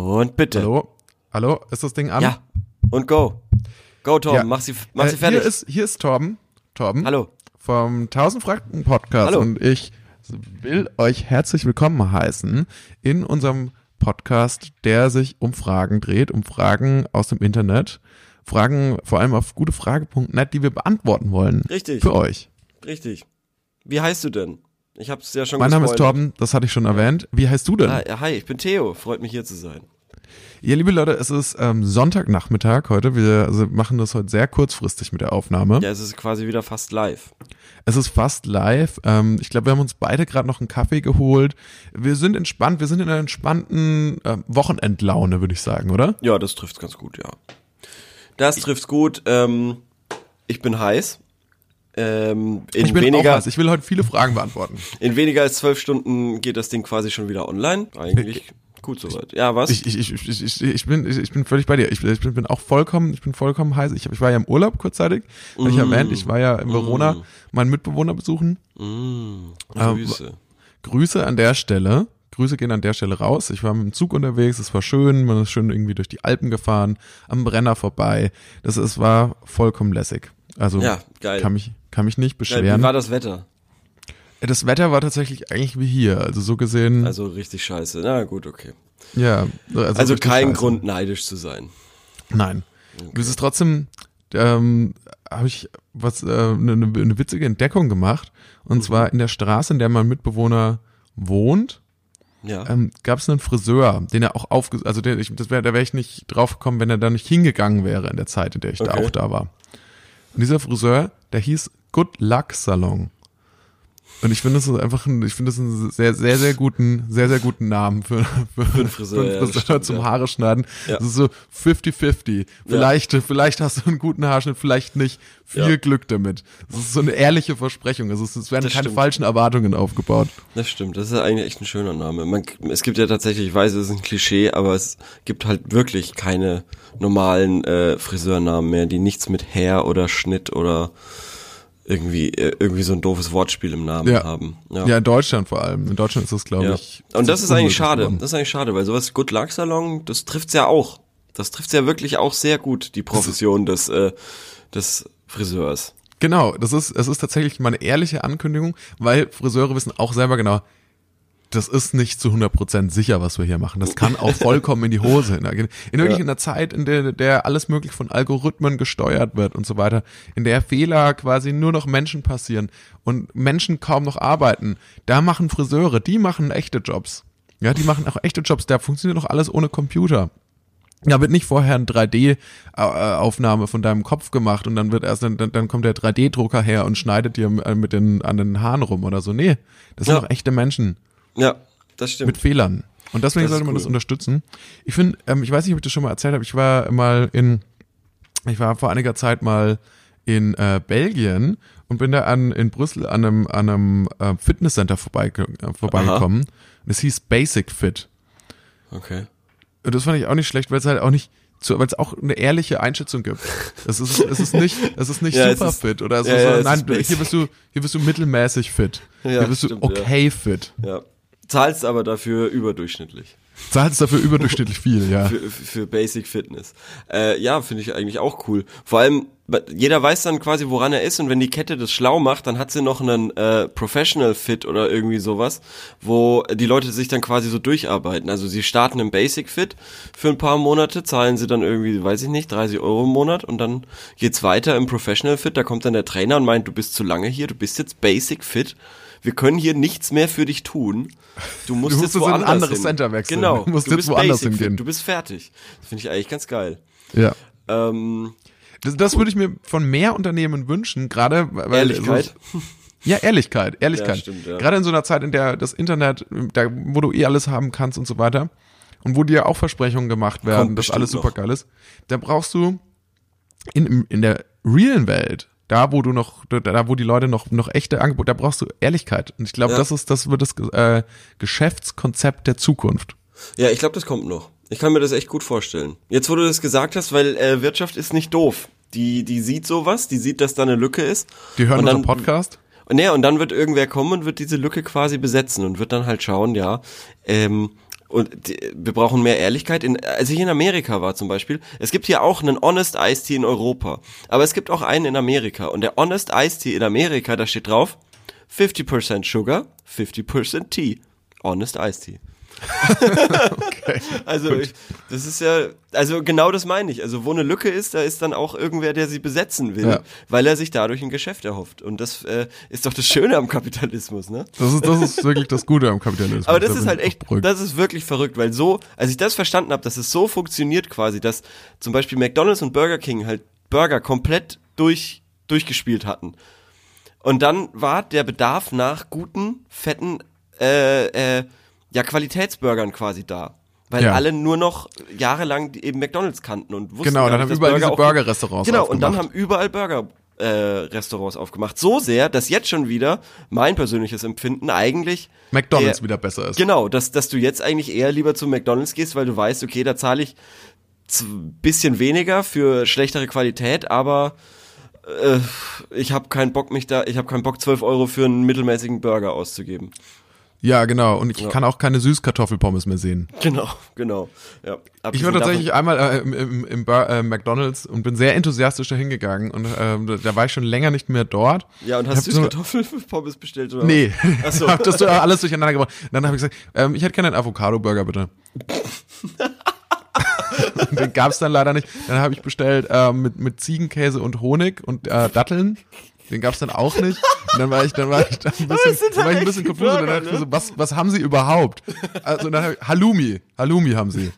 Und bitte. Hallo? Hallo? Ist das Ding an? Ja. Und go. Go, Torben. Ja. Mach sie, mach sie Äh, fertig. Hier ist, hier ist Torben. Torben. Hallo. Vom 1000 Franken Podcast. Hallo. Und ich will euch herzlich willkommen heißen in unserem Podcast, der sich um Fragen dreht, um Fragen aus dem Internet. Fragen vor allem auf gutefrage.net, die wir beantworten wollen. Richtig. Für euch. Richtig. Wie heißt du denn? Ich hab's ja schon Mein Name ist gespoilert. Torben, das hatte ich schon erwähnt. Wie heißt du denn? Ah, hi, ich bin Theo. Freut mich hier zu sein. Ja, liebe Leute, es ist ähm, Sonntagnachmittag heute. Wir also machen das heute sehr kurzfristig mit der Aufnahme. Ja, es ist quasi wieder fast live. Es ist fast live. Ähm, ich glaube, wir haben uns beide gerade noch einen Kaffee geholt. Wir sind entspannt. Wir sind in einer entspannten ähm, Wochenendlaune, würde ich sagen, oder? Ja, das trifft's ganz gut, ja. Das trifft's gut. Ähm, ich bin heiß. Ähm, in, ich bin weniger, auch heiß. Ich will heute viele Fragen beantworten. in weniger als zwölf Stunden geht das Ding quasi schon wieder online. Eigentlich gut soweit. Ja, was? Ich, ich, ich, ich, ich, bin, ich, ich bin völlig bei dir. Ich, ich bin, bin auch vollkommen, ich bin vollkommen heiß. Ich, ich war ja im Urlaub kurzzeitig. Habe ich erwähnt. Ich war ja in Verona meinen Mitbewohner besuchen. mm, Ähm, Grüße. Grüße an der Stelle. Grüße gehen an der Stelle raus. Ich war mit dem Zug unterwegs, es war schön, man ist schön irgendwie durch die Alpen gefahren, am Brenner vorbei. Das es war vollkommen lässig. Also Ja, geil. kann mich kann mich nicht beschweren. wie war das Wetter? Das Wetter war tatsächlich eigentlich wie hier, also so gesehen. Also richtig scheiße. Na gut, okay. ja, also, Also kein scheiße. Grund neidisch zu sein. Nein. Es ist trotzdem ähm, habe ich was äh, eine, eine witzige Entdeckung gemacht und Mhm. zwar in der Straße, in der mein Mitbewohner wohnt. Ja. ähm, gab es einen Friseur, den er auch aufge... Also der, ich, das wär, da wäre ich nicht drauf gekommen, wenn er da nicht hingegangen wäre in der Zeit, in der ich da Okay. auch da war. Und dieser Friseur, der hieß Good Luck Salon. Und ich finde das ist einfach ein, ich finde das einen sehr, sehr, sehr guten, sehr, sehr guten Namen für, für, für einen Friseur, ja, das stimmt, zum ja. Haare schneiden. Ja. Das ist so 50-50. Vielleicht, vielleicht hast du einen guten Haarschnitt, vielleicht nicht. Viel Ja. Glück damit. Das ist so eine ehrliche Versprechung. Also es, es werden Das keine stimmt. falschen Erwartungen aufgebaut. Das stimmt, das ist eigentlich echt ein schöner Name. Man, es gibt ja tatsächlich, ich weiß, es ist ein Klischee, aber es gibt halt wirklich keine normalen äh, Friseurnamen mehr, die nichts mit Hair oder Schnitt oder irgendwie äh, irgendwie so ein doofes Wortspiel im Namen Ja. haben. Ja. in Deutschland vor allem. In Deutschland ist das, glaube Ja. ich. Und das ist eigentlich schade. geworden. Das ist eigentlich schade, weil sowas Good Luck Salon, das trifft's ja auch. Das trifft's ja wirklich auch sehr gut, die Profession des, äh, des Friseurs. Genau, das ist, es ist tatsächlich mal eine ehrliche Ankündigung, weil Friseure wissen auch selber genau, das ist nicht zu 100% sicher, was wir hier machen. Das kann auch vollkommen in die Hose hintergehen. In wirklich Ja. in einer Zeit, in der, der alles möglich von Algorithmen gesteuert wird und so weiter, in der Fehler quasi nur noch Menschen passieren und Menschen kaum noch arbeiten, da machen Friseure, die machen echte Jobs. Ja, die machen auch echte Jobs, da funktioniert doch alles ohne Computer. Da wird nicht vorher eine 3D-Aufnahme von deinem Kopf gemacht und dann wird erst, dann, dann kommt der 3D-Drucker her und schneidet dir äh, mit den, an den Haaren rum oder so. Nee, das sind doch echte Menschen Ja, das stimmt. mit Fehlern. Und deswegen sollte man cool. das unterstützen. Ich finde, ähm, ich weiß nicht, ob ich das schon mal erzählt habe, ich war mal in, ich war vor einiger Zeit mal in äh, Belgien und bin da an, in Brüssel an einem, an einem äh, Fitnesscenter vorbei, äh, vorbeigekommen. Und es hieß Basic Fit. okay. Und das fand ich auch nicht schlecht, weil es halt auch nicht zu, weil es auch eine ehrliche Einschätzung gibt. Es ist, es ist nicht, es ist nicht Ja, super ist- fit oder so, ja, ja, so nein, hier bist du, hier bist du mittelmäßig fit. Ja, hier bist stimmt, du okay fit. Ja. Zahlst aber dafür überdurchschnittlich. Zahlst dafür überdurchschnittlich viel, ja. Für, für Basic Fitness. Äh, ja, finde ich eigentlich auch cool. Vor allem, jeder weiß dann quasi, woran er ist und wenn die Kette das schlau macht, dann hat sie noch einen äh, Professional Fit oder irgendwie sowas, wo die Leute sich dann quasi so durcharbeiten. Also sie starten im Basic Fit für ein paar Monate, zahlen sie dann irgendwie, weiß ich nicht, 30 Euro im Monat und dann geht's weiter im Professional Fit. Da kommt dann der Trainer und meint, du bist zu lange hier, du bist jetzt Basic Fit. Wir können hier nichts mehr für dich tun. Du musst, Du musst jetzt jetzt in ein woanders anderes hin. Center wechseln. Genau. Du musst du jetzt bist woanders Basic hingehen. Du bist fertig. Das finde ich eigentlich ganz geil. ja. Ähm, Das, das würde ich mir von mehr Unternehmen wünschen, gerade weil Ehrlichkeit. So, ja, Ehrlichkeit, Ehrlichkeit. Ja, stimmt, ja. Gerade in so einer Zeit, in der das Internet, da, wo du eh alles haben kannst und so weiter, und wo dir auch Versprechungen gemacht werden, Kommt dass alles noch. super geil ist, da brauchst du in, in der realen Welt, da wo du noch, da wo die Leute noch, noch echte Angebote, da brauchst du Ehrlichkeit. Und ich glaube, Ja. das ist, das wird das äh, Geschäftskonzept der Zukunft. ja, ich glaube, das kommt noch. Ich kann mir das echt gut vorstellen. Jetzt, wo du das gesagt hast, weil äh, Wirtschaft ist nicht doof. Die, die sieht sowas, die sieht, dass da eine Lücke ist. Die hören unseren dann, Podcast. Nee, und dann wird irgendwer kommen und wird diese Lücke quasi besetzen und wird dann halt schauen, ja, ähm, Und die, wir brauchen mehr Ehrlichkeit. In, als ich in Amerika war zum Beispiel, es gibt hier auch einen Honest Iced Tea in Europa. Aber es gibt auch einen in Amerika. Und der Honest Iced Tea in Amerika, da steht drauf, 50% Sugar, 50% Tea. Honest Iced Tea. Okay. Also ich, das ist ja, also genau das meine ich. Also wo eine Lücke ist, da ist dann auch irgendwer, der sie besetzen will, Ja. weil er sich dadurch ein Geschäft erhofft. Und das äh, ist doch das Schöne am Kapitalismus, ne? Das ist, das ist wirklich das Gute am Kapitalismus. Aber das Da ist halt echt, das ist wirklich verrückt, weil so, als ich das verstanden habe, dass es so funktioniert quasi, dass zum Beispiel McDonald's und Burger King halt Burger komplett durch, durchgespielt hatten. Und dann war der Bedarf nach guten, fetten, äh, äh, ja, Qualitätsburgern quasi da. Weil Ja. alle nur noch jahrelang eben McDonalds kannten und wussten Genau, dann nicht, haben überall diese auch- Burger-Restaurants Genau, und dann aufgemacht. haben überall Burger äh, aufgemacht. So sehr, dass jetzt schon wieder mein persönliches Empfinden eigentlich McDonalds eher- wieder besser ist. Genau, dass, dass du jetzt eigentlich eher lieber zu McDonalds gehst, weil du weißt, okay, da zahle ich bisschen weniger für schlechtere Qualität, aber äh, ich habe keinen Bock mich da, ich habe keinen Bock 12 Euro für einen mittelmäßigen Burger auszugeben. Ja, genau. Und ich kann auch keine Süßkartoffelpommes mehr sehen. Genau, genau. Ja. Ich war tatsächlich einmal äh, im, im, im Bur äh, McDonalds und bin sehr enthusiastisch dahin gegangen und ähm, da- war ich schon länger nicht mehr dort. ja, und hast hab du so- Kartoffelpommes bestellt oder? Nee, Ach so. hab das so alles durcheinander gebracht. Dann habe ich gesagt, ähm, ich hätte gerne einen Avocado-Burger, bitte. Und Den gab's dann leider nicht. Dann habe ich bestellt ähm, mit, mit Ziegenkäse und Honig und äh, Datteln. Den gab's dann auch nicht. Und dann war ich, dann war ich dann ein bisschen, dann war ich ein bisschen konfus. Und dann dachte ich mir ne? so, was, was haben sie überhaupt? Also dann hab ich, Halloumi. Halloumi haben sie.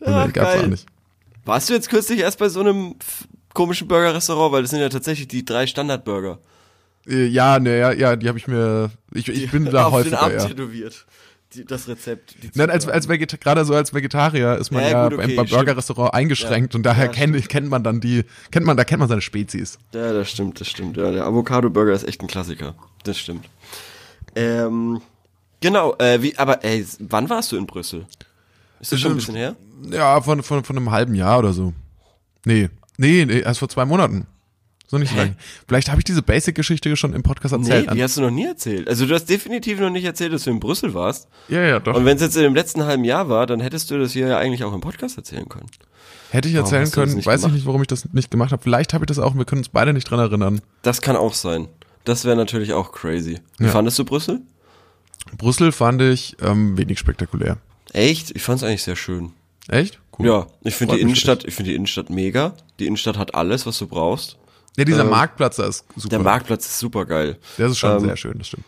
Und Ah, den gab's geil. auch nicht. Warst du jetzt kürzlich erst bei so einem komischen Burger-Restaurant, weil das sind ja tatsächlich die drei Standardburger. Äh, Ja, ne, ja, ja, die habe ich mir, ich, ich bin da auf den häufiger, Arm ja. tätowiert. Die, das Rezept. Die Nein, als, als gerade so als Vegetarier ist man Ja, ja, gut, beim, okay, beim. Burger-Restaurant eingeschränkt und daher Ja, kennt, kennt man dann die, kennt man, da kennt man seine Spezies. Ja, das stimmt, das stimmt. Ja, der Avocado-Burger ist echt ein Klassiker. Das stimmt. Ähm, genau, äh, wie, aber ey, wann warst du in Brüssel? Ist das schon ein bisschen her? Ja, von, von, von einem halben Jahr oder so. Nee, nee, nee erst vor zwei Monaten. So nicht so lange. Vielleicht habe ich diese Basic-Geschichte schon im Podcast erzählt. Nee, die hast du noch nie erzählt. Also du hast definitiv noch nicht erzählt, dass du in Brüssel warst. ja, ja, doch. Und wenn es jetzt in dem letzten halben Jahr war, dann hättest du das hier ja eigentlich auch im Podcast erzählen können. Hätte ich erzählen das können, weiß ich gemacht? nicht, warum ich das nicht gemacht habe. Vielleicht habe ich das auch, wir können uns beide nicht dran erinnern. Das kann auch sein. Das wäre natürlich auch crazy. Wie Ja. fandest du Brüssel? Brüssel fand ich ähm, wenig spektakulär. Echt? Ich fand's eigentlich sehr schön. Echt? Cool. Ja, ich finde die Innenstadt, ich finde die Innenstadt mega. Die Innenstadt hat alles, was du brauchst. Ja, dieser Ähm, Marktplatz da ist super. Der Marktplatz ist super geil. Der ist schon Ähm, sehr schön, das stimmt.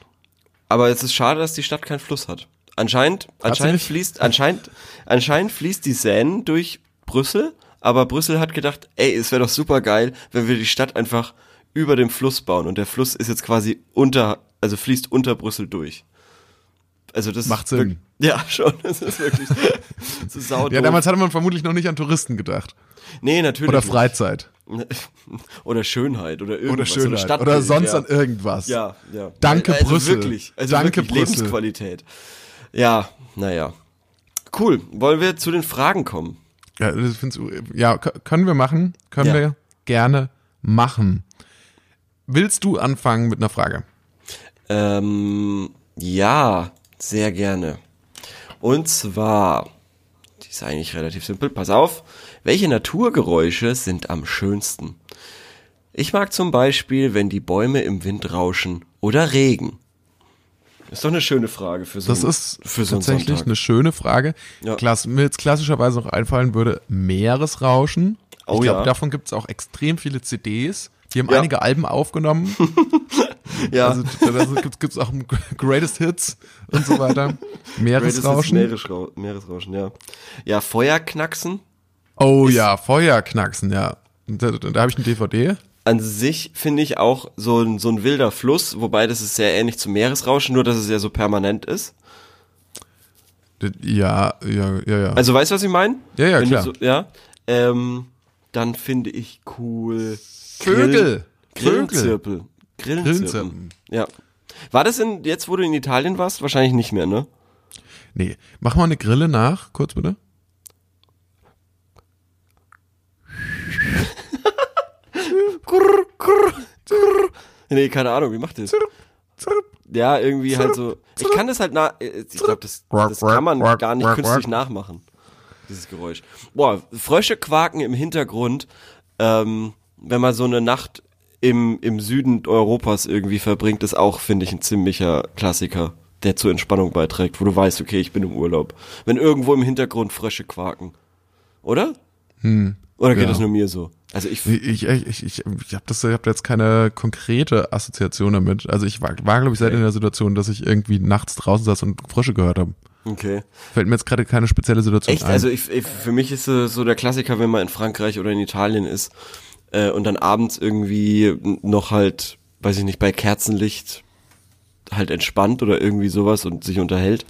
Aber es ist schade, dass die Stadt keinen Fluss hat. Anscheinend, nicht? fließt, anscheinend, anscheinend fließt die Seine durch Brüssel, aber Brüssel hat gedacht, ey, es wäre doch super geil, wenn wir die Stadt einfach über dem Fluss bauen und der Fluss ist jetzt quasi unter, also fließt unter Brüssel durch. Also das Macht Sinn. Ja, schon. Das ist wirklich so sau Ja, damals hatte man vermutlich noch nicht an Touristen gedacht. Nee, natürlich. Oder. Freizeit. Oder Schönheit oder irgendwas. Oder Schönheit. Stadtbild, Oder sonst ja. an irgendwas. Ja, ja. Danke, also Brüssel. Wirklich, also Danke, wirklich Brüssel. Lebensqualität. Ja, naja. Cool. Wollen wir zu den Fragen kommen? Ja, das ja können wir machen. Können Ja. wir gerne machen. Willst du anfangen mit einer Frage? Ähm, ja, sehr gerne. Und zwar, die ist eigentlich relativ simpel. Pass auf. Welche Naturgeräusche sind am schönsten? Ich mag zum Beispiel, wenn die Bäume im Wind rauschen oder Regen. Ist doch eine schöne Frage für so, Das einen- ist für so tatsächlich eine schöne Frage. Ja. Klass, mir jetzt klassischerweise noch einfallen würde, Meeresrauschen. Oh ich glaube, ja. davon gibt es auch extrem viele CDs. Die haben Ja. einige Alben aufgenommen. Ja. Also da gibt es auch Greatest Hits und so weiter. Meeresrauschen. Meeresrauschen. Meeresrauschen, ja. Ja, Feuerknacksen. Oh ja, Feuerknacksen, ja. Da, da, habe ich eine DVD. An sich finde ich auch so ein, so ein wilder Fluss, wobei das ist sehr ähnlich zum Meeresrauschen, nur dass es ja so permanent ist. Ja, ja, ja, ja. Also weißt du, was ich meine? Ja, ja, Wenn klar. So, ja. Ähm, dann finde ich cool. Vögel. Grillenzirpel. Grillenzirpen. Grillenzirpen. Ja. War das in, jetzt, wo du in Italien warst? Wahrscheinlich nicht mehr, ne? nee, mach mal eine Grille nach, kurz bitte. Grrr, grrr, grrr. Nee, keine Ahnung, wie macht das? Ja, irgendwie halt so. Ich kann das halt nach. Ich glaube, das, das kann man gar nicht künstlich nachmachen. Dieses Geräusch. Boah, Frösche quaken im Hintergrund, ähm, wenn man so eine Nacht im, im Süden Europas irgendwie verbringt, ist auch, finde ich, ein ziemlicher Klassiker, der zur Entspannung beiträgt, wo du weißt, okay, ich bin im Urlaub. Wenn irgendwo im Hintergrund Frösche quaken. Oder? Hm. Oder geht Ja. das nur mir so? Also ich, Ich, ich, ich, ich, habe das, ich habe jetzt keine konkrete Assoziation damit. Also ich war, war glaube ich, selten in der Situation, dass ich irgendwie nachts draußen saß und Frösche gehört habe. okay. Fällt mir jetzt gerade keine spezielle Situation Echt? ein. Also ich, ich, für mich ist so der Klassiker, wenn man in Frankreich oder in Italien ist äh, und dann abends irgendwie noch halt, weiß ich nicht, bei Kerzenlicht halt entspannt oder irgendwie sowas und sich unterhält.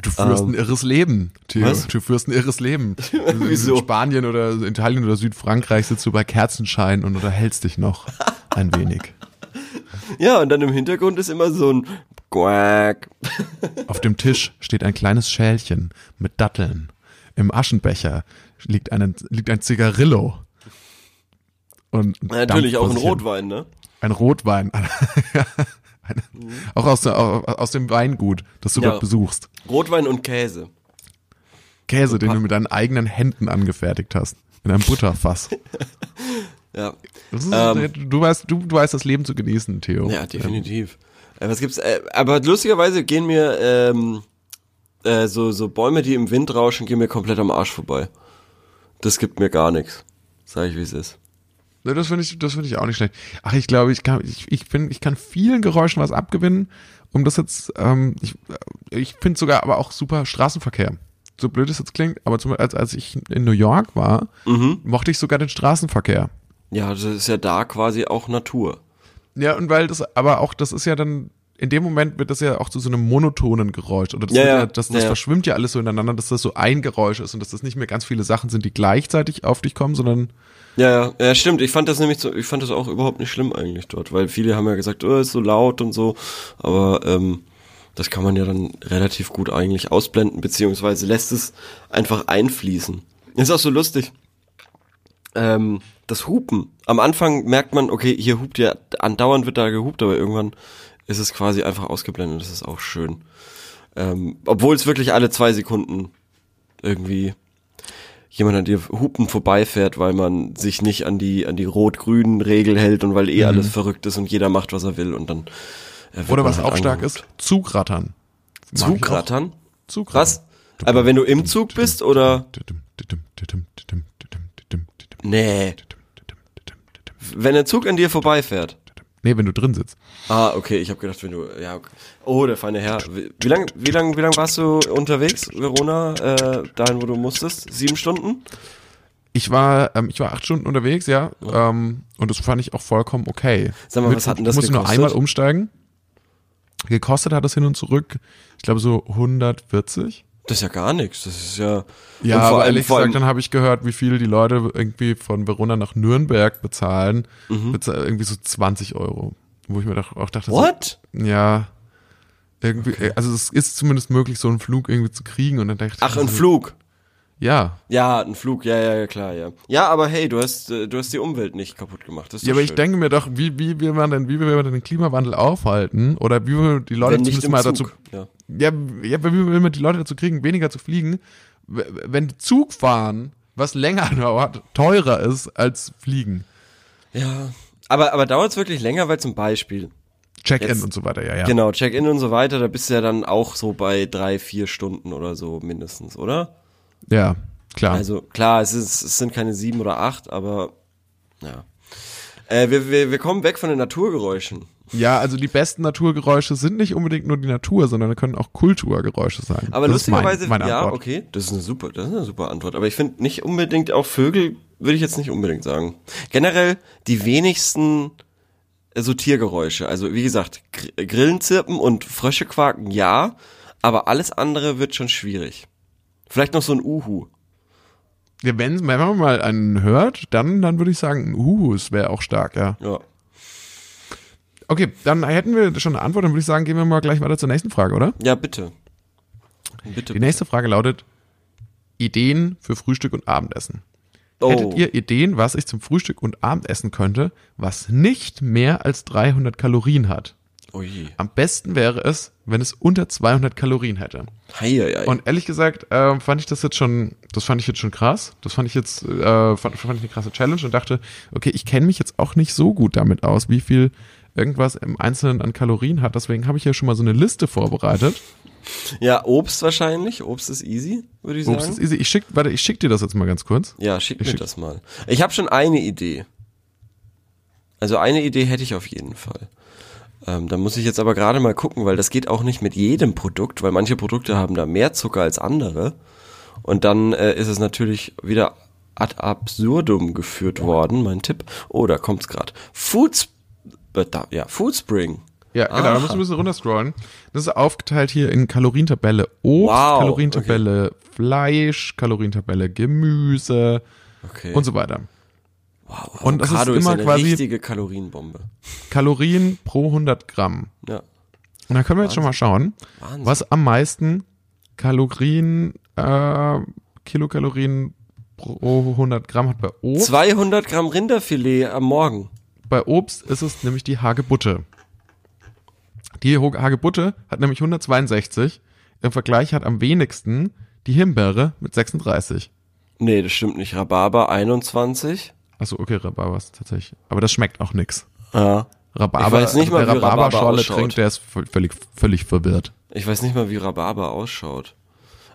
du führst ähm, ein irres Leben, Theo. was? Du führst ein irres Leben. Wieso? In Spanien oder Italien oder Südfrankreich sitzt du bei Kerzenschein und unterhältst dich noch ein wenig. Ja, und dann im Hintergrund ist immer so ein Quack. Auf dem Tisch steht ein kleines Schälchen mit Datteln. Im Aschenbecher liegt, ein liegt ein Zigarillo. Und ein Natürlich auch ein. Rotwein, ne? Ein Rotwein. Eine- Auch aus, der, aus dem Weingut, das du Ja. dort besuchst. Rotwein und Käse. Käse, den du mit deinen eigenen Händen angefertigt hast. In einem Butterfass. Ja. Ist, Ähm. du, weißt, du, du weißt das Leben zu genießen, Theo. Ja, definitiv. Äh, was gibt's? Äh, aber lustigerweise gehen mir ähm, äh, so so Bäume, die im Wind rauschen, gehen mir komplett am Arsch vorbei. Das gibt mir gar nichts. Sag ich, wie es ist. Ne, das finde ich, das finde ich auch nicht schlecht. Ach, ich glaube, ich kann, ich, ich finde, ich kann vielen Geräuschen was abgewinnen, um das jetzt, ähm, ich, äh, ich finde sogar aber auch super Straßenverkehr. So blöd es jetzt klingt, aber zum, als, als ich in New York war, Mhm. mochte ich sogar den Straßenverkehr. Ja, das ist ja da quasi auch Natur. Ja, und weil das, aber auch, das ist ja dann, in dem Moment wird das ja auch zu so einem monotonen Geräusch. Oder das, Ja, ja. das, das ja. verschwimmt ja alles so ineinander, dass das so ein Geräusch ist und dass das nicht mehr ganz viele Sachen sind, die gleichzeitig auf dich kommen, sondern Ja, ja, stimmt. Ich fand das nämlich so, ich fand das auch überhaupt nicht schlimm eigentlich dort, weil viele haben ja gesagt, oh, ist so laut und so, aber ähm, das kann man ja dann relativ gut eigentlich ausblenden, beziehungsweise lässt es einfach einfließen. Ist auch so lustig. Ähm, das Hupen. Am Anfang merkt man, okay, hier hupt ja, andauernd wird da gehupt, aber irgendwann ist es quasi einfach ausgeblendet. Das ist auch schön. Ähm, obwohl es wirklich alle zwei Sekunden irgendwie jemand an dir Hupen vorbeifährt, weil man sich nicht an die an die rot-grünen Regel hält und weil eh alles verrückt ist und jeder macht, was er will und dann äh, oder was halt auch stark ist, Zugrattern. Zugrattern? Zugrattern. Was? Aber wenn du im Zug bist oder nee, wenn der Zug an dir vorbeifährt. Nee, wenn du drin sitzt. Ah, okay, ich habe gedacht, wenn du ja, okay. oh, der feine Herr. Wie, wie lang wie lang wie lang warst du unterwegs, Verona, äh, dahin wo du musstest? Sieben Stunden? Ich war, ähm, ich war acht Stunden unterwegs, ja, ähm, und das fand ich auch vollkommen okay. Sag mal, was hat denn das Ich musste nur gekostet? einmal umsteigen. Gekostet hat das hin und zurück, ich glaube so 140. Das ist ja gar nichts. Das ist ja Ja, aber allem- ehrlich gesagt, dann habe ich gehört, wie viel die Leute irgendwie von Verona nach Nürnberg bezahlen. Mhm. Bezahl- irgendwie so 20 Euro. Wo ich mir doch auch dachte, What? So, ja, irgendwie, also es ist zumindest möglich, so einen Flug irgendwie zu kriegen. Und dann dachte ich, Ach, ein Flug. Ja. Ja, ein Flug, ja, ja, ja, klar, ja. Ja, aber hey, du hast, äh, du hast die Umwelt nicht kaputt gemacht. Das ist Ja, aber ich schön. denke mir doch, wie, wie will man denn, wie will man denn den Klimawandel aufhalten? Oder wie will man die Leute zumindest mal dazu, Zug. Ja. ja, ja, wie will man die Leute dazu kriegen, weniger zu fliegen? Wenn Zugfahren, was länger dauert, teurer ist als Fliegen. ja. Aber, aber dauert es wirklich länger, weil zum Beispiel, Check-in und so weiter, ja, ja. genau, Check-in und so weiter, da bist du ja dann auch so bei drei, vier Stunden oder so mindestens, oder? Ja, klar. Also klar, es, ist, es sind keine sieben oder acht, aber ja. Äh, wir, wir, wir kommen weg von den Naturgeräuschen. ja, also die besten Naturgeräusche sind nicht unbedingt nur die Natur, sondern können auch Kulturgeräusche sein. Aber das mein- lustigerweise, meine ja, Antwort. okay, das ist eine super, das ist eine super Antwort. Aber ich finde nicht unbedingt auch Vögel, würde ich jetzt nicht unbedingt sagen. Generell die wenigsten so Tiergeräusche. Also wie gesagt, Gr Grillen zirpen und Frösche quaken, ja, aber alles andere wird schon schwierig. Vielleicht noch so ein Uhu. Ja, wenn, wenn man mal einen hört, dann, dann würde ich sagen, uh, es wäre auch stark, ja. Ja. Okay, dann hätten wir schon eine Antwort, dann würde ich sagen, gehen wir mal gleich weiter zur nächsten Frage, oder? Ja, bitte. Bitte. Die nächste Frage lautet: Ideen für Frühstück und Abendessen. Oh. Hättet ihr Ideen, was ich zum Frühstück und Abendessen könnte, was nicht mehr als 300 Kalorien hat? Ui. Am besten wäre es, wenn es unter 200 Kalorien hätte. Heieiei. Und ehrlich gesagt, äh, fand ich das jetzt schon, das fand ich jetzt schon krass. Das fand ich jetzt, äh, fand, fand ich eine krasse Challenge und dachte, okay, ich kenne mich jetzt auch nicht so gut damit aus, wie viel irgendwas im Einzelnen an Kalorien hat. Deswegen habe ich ja schon mal so eine Liste vorbereitet. Ja, Obst wahrscheinlich. Obst ist easy, würde ich sagen. Obst ist easy. Ich schick, warte, ich schick dir das jetzt mal ganz kurz. Ja, schick Ich mir schick- das mal. Ich habe schon eine Idee. Also eine Idee hätte ich auf jeden Fall. Ähm, da muss ich jetzt aber gerade mal gucken, weil das geht auch nicht mit jedem Produkt, weil manche Produkte haben da mehr Zucker als andere. Und dann äh, ist es natürlich wieder ad absurdum geführt worden, mein Tipp. Oh, da kommt's gerade. Foods, äh, da, ja, Foodspring. Ja, genau, da musst du ein bisschen runterscrollen. Das ist aufgeteilt hier in Kalorientabelle Obst, Wow, Kalorientabelle Fleisch, Kalorientabelle Gemüse Okay. und so weiter. wow, und das ist Avocado immer eine quasi- richtige Kalorienbombe. Kalorien pro 100 Gramm. Ja. Und da können wir jetzt schon mal schauen, Wahnsinn. was am meisten Kalorien, äh, Kilokalorien pro 100 Gramm hat bei Obst. 200 Gramm Rinderfilet am Morgen. Bei Obst ist es nämlich die Hagebutte. Die Hagebutte hat nämlich 162. Im Vergleich hat am wenigsten die Himbeere mit 36. Nee, das stimmt nicht. Rhabarber 21. Achso, okay, Rhabarber ist tatsächlich. Aber das schmeckt auch nix. Ja. Rhabarber, Ich weiß nicht mal, wer Rhabarberschorle trinkt, der ist völlig, völlig verwirrt. Ich weiß nicht mal, wie Rhabarber ausschaut.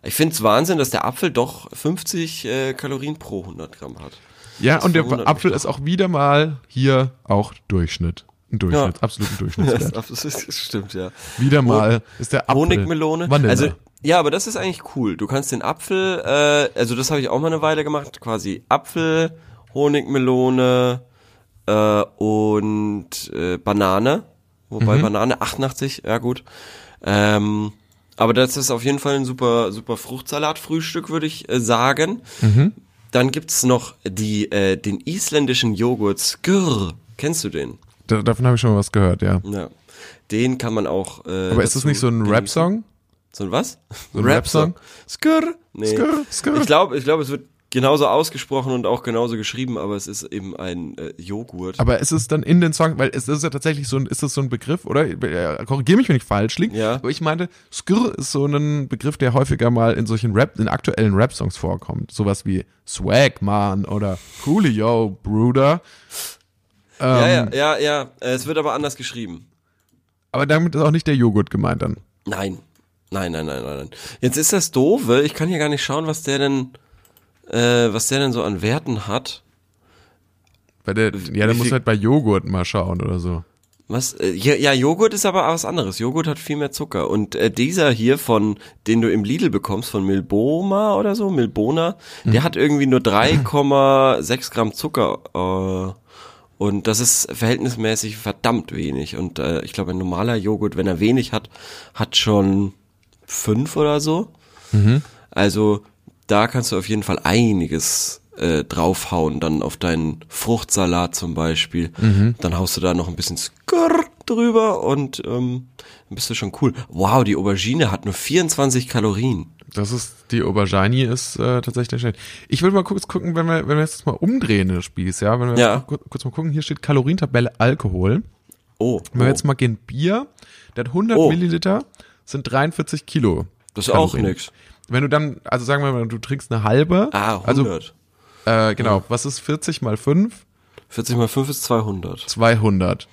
Ich finde es Wahnsinn, dass der Apfel doch 50 äh, Kalorien pro 100 Gramm hat. Ja, Das und der Apfel ist auch wieder mal hier auch Durchschnitt. Ein Durchschnitt, Ja. absoluten Durchschnittswert. das, ist- das stimmt, ja. Wieder mal ist der Apfel. Honigmelone. Vanille. Also, ja, aber das ist eigentlich cool. Du kannst den Apfel, äh, also das habe ich auch mal eine Weile gemacht, quasi Apfel, Honigmelone äh, und äh, Banane. Wobei Mhm. Banane 88, ja gut. Ähm, aber das ist auf jeden Fall ein super, super Fruchtsalat-Frühstück, würde ich äh, sagen. Mhm. Dann gibt's noch die, äh, den isländischen Joghurt Skyr. Kennst du den? Da, davon habe ich schon mal was gehört, ja. Ja. Den kann man auch. Äh, Aber ist das nicht so ein. Rap-Song? So ein was? So ein Rap-Song? Skr? Nee. Skr, skr. Ich glaube, ich glaube, es wird genauso ausgesprochen und auch genauso geschrieben, aber es ist eben ein äh, Joghurt. Aber ist es dann in den Song, weil es ist ja tatsächlich so ein, ist das so ein Begriff, oder? Äh, Korrigier mich, wenn ich falsch liege. Ja. Aber ich meinte, Skr ist so ein Begriff, der häufiger mal in solchen Rap, in aktuellen Rap-Songs vorkommt. Sowas wie Swag, Man oder Coolio, Bruder. Ja, Ähm, ja, ja, ja. Äh, Es wird aber anders geschrieben. Aber damit ist auch nicht der Joghurt gemeint dann. Nein. Nein, nein, nein, nein, nein. Jetzt ist das doofe, ich kann hier gar nicht schauen, was der denn, äh, was der denn so an Werten hat. Bei der, ja, dann wie muss halt bei Joghurt mal schauen oder so. Was? Äh, ja, ja, Joghurt ist aber was anderes. Joghurt hat viel mehr Zucker. Und äh, dieser hier von, den du im Lidl bekommst, von Milboma oder so, Milbona, der hat irgendwie nur 3,6 Gramm Zucker. Äh, und das ist verhältnismäßig verdammt wenig. Und äh, ich glaube, ein normaler Joghurt, wenn er wenig hat, hat schon fünf oder so. Also da kannst du auf jeden Fall einiges äh, draufhauen, dann auf deinen Fruchtsalat zum Beispiel. Dann haust du da noch ein bisschen Skrrr drüber und ähm, dann bist du schon cool. Wow, die Aubergine hat nur 24 Kalorien. Das ist, die Aubergine ist äh, tatsächlich schlecht. Ich will mal kurz gucken, wenn wir, wenn wir jetzt mal umdrehen das Spieß, ja, wenn wir Ja. kurz, kurz mal gucken, hier steht Kalorientabelle Alkohol. Oh, Wenn wir oh. jetzt mal gehen, Bier, der hat 100 Oh. Milliliter, sind 43 Kilo. das ist auch Kalorien. nix. Wenn du dann, also sagen wir mal, du trinkst eine halbe, Ah, also 100. äh, genau, was ist 40 mal 5? 40 mal 5 ist 200. 200.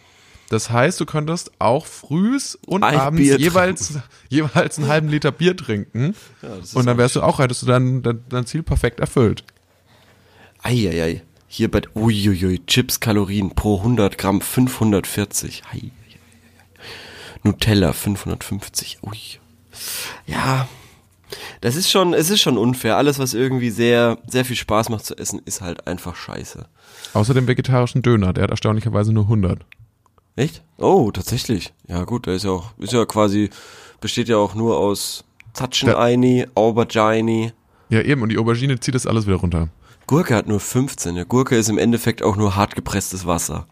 Das heißt, du könntest auch frühs und Ein abends Bier jeweils, jeweils einen halben Liter Bier trinken. Ja, und dann wärst du auch, hättest du dann dein, dein Ziel perfekt erfüllt. Eieiei. Hier bei, uiuiui, Chips Kalorien pro 100 Gramm 540. Ei, ei, ei, ei. Nutella 550. Ui. Ja. Das ist schon, es ist schon unfair. Alles, was irgendwie sehr, sehr viel Spaß macht zu essen, ist halt einfach scheiße. Außer dem vegetarischen Döner, der hat erstaunlicherweise nur 100. Echt? Oh, tatsächlich. Ja gut, der ist ja auch, ist ja quasi, besteht ja auch nur aus Zatscheneini, Aubergine. Ja, eben, und die Aubergine zieht das alles wieder runter. Gurke hat nur 15. Ja, Gurke ist im Endeffekt auch nur hart gepresstes Wasser.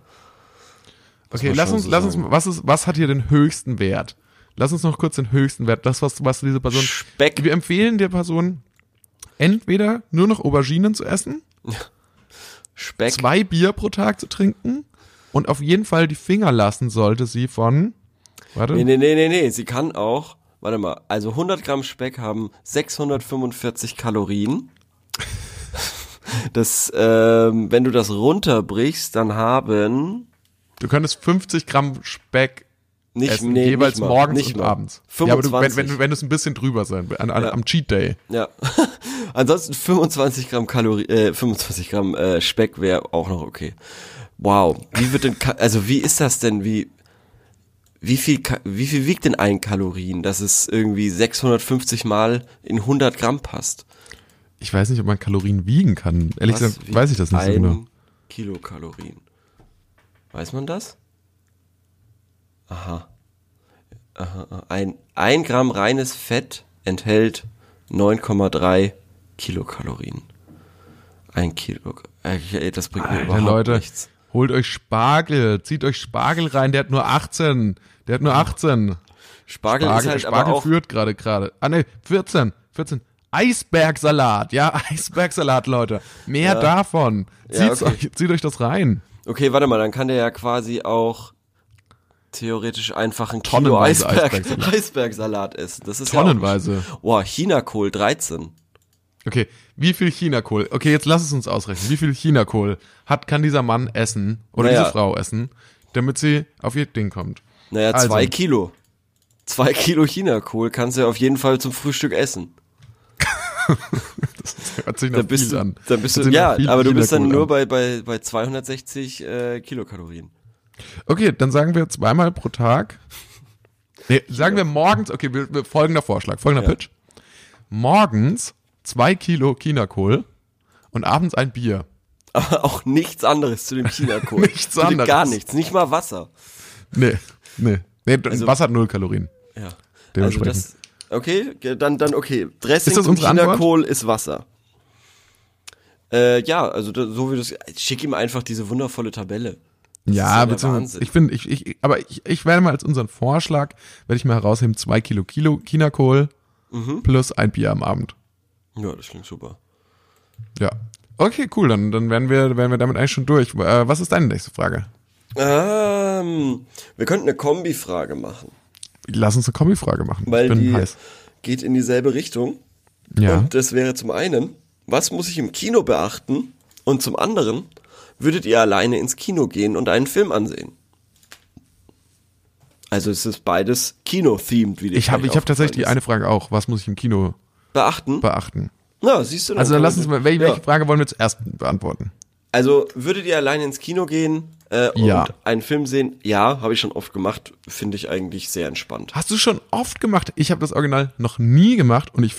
Okay, man lass uns, so lass uns, was ist, was hat hier den höchsten Wert? Lass uns noch kurz den höchsten Wert, das, was, was diese Person, Speck. wir empfehlen der Person, entweder nur noch Auberginen zu essen, Speck. zwei Bier pro Tag zu trinken und auf jeden Fall die Finger lassen sollte sie von Warte. Nee, nee, nee, nee, nee, sie kann auch, warte mal, also 100 Gramm Speck haben 645 Kalorien. Das, ähm, wenn du das runterbrichst, dann haben Du könntest 50 Gramm Speck nicht, essen, nee, jeweils nicht morgens nicht und mal. abends. Ja, aber du, wenn, 25. wenn, du- wenn du es ein bisschen drüber sein an, an, Ja. am Cheat Day. Ja. Ansonsten 25 Gramm Kalorien, äh, 25 Gramm äh, Speck wäre auch noch okay. Wow. Wie wird denn, also wie ist das denn, wie, wie viel, wie viel wiegt denn ein Kalorien, dass es irgendwie 650 mal in 100 Gramm passt? Ich weiß nicht, ob man Kalorien wiegen kann. Ehrlich Was gesagt, weiß ich das nicht so ein genau. Kilokalorien. Weiß man das? Aha. Aha. Ein, ein Gramm reines Fett enthält 9,3 Kilokalorien. Ein Kilo. Ey, das bringt mir Alter, überhaupt Leute, nichts. Holt euch Spargel, zieht euch Spargel rein, der hat nur 18. Der hat nur 18. Spargel, Spargel, ist halt Spargel aber auch. führt gerade gerade. Ah ne, 14, 14. Eisbergsalat, ja, Eisbergsalat, Leute. Mehr davon. Ja, okay. euch, zieht euch das rein. Okay, warte mal, dann kann der ja quasi auch theoretisch einfach ein Kilo Eisberg, Eisbergsalat. Eisbergsalat essen. Das ist Tonnenweise. Ja auch, boah, Chinakohl 13. Okay, wie viel Chinakohl? Okay, jetzt lass es uns ausrechnen. Wie viel Chinakohl hat, kann dieser Mann essen oder Naja. diese Frau essen, damit sie auf ihr Ding kommt? Naja, Also. zwei Kilo. Zwei Kilo Chinakohl kannst du ja auf jeden Fall zum Frühstück essen. Das hört sich nach Da bist viel du, an. da bist du, ja, aber du bist dann nur an. bei, bei, bei 260 äh, Kilokalorien. Okay, dann sagen wir zweimal pro Tag. Nee, sagen wir morgens, okay, wir, wir, folgender Vorschlag, folgender Ja. Pitch. Morgens zwei Kilo Chinakohl und abends ein Bier. Aber auch nichts anderes zu dem Chinakohl. Nichts anderes. Gar nichts, nicht mal Wasser. Nee, nee. Nee, Also- Wasser hat null Kalorien. Ja. Also Dementsprechend. das, okay, dann, dann okay. Dressing zum Antwort? Chinakohl ist Wasser. Äh, ja, also da, so wie das, schick ihm einfach diese wundervolle Tabelle. Das Ja, beziehungsweise, ich finde, ich, ich, aber ich, ich werde mal als unseren Vorschlag, werde ich mal herausheben, zwei Kilo Kilo Chinakohl Mhm. plus ein Bier am Abend. Ja, das klingt super. Ja. Okay, cool, dann, dann wären wir, wären wir damit eigentlich schon durch. Äh, was ist deine nächste Frage? Ähm, wir könnten eine Kombifrage machen, Lass uns eine Kombi-Frage machen. weil die heiß. geht in dieselbe Richtung. Ja. Und das wäre zum einen, was muss ich im Kino beachten? Und zum anderen, würdet ihr alleine ins Kino gehen und einen Film ansehen? Also es ist beides Kino-themed, wie Ich habe ich hab tatsächlich die eine Frage auch. Was muss ich im Kino. Beachten. beachten? Na, siehst du. Also dann lass uns mal, welche, Ja. welche Frage wollen wir zuerst beantworten? Also würdet ihr alleine ins Kino gehen äh, Ja. und einen Film sehen? Ja, habe ich schon oft gemacht. Finde ich eigentlich sehr entspannt. Hast du schon oft gemacht? Ich habe das Original noch nie gemacht und ich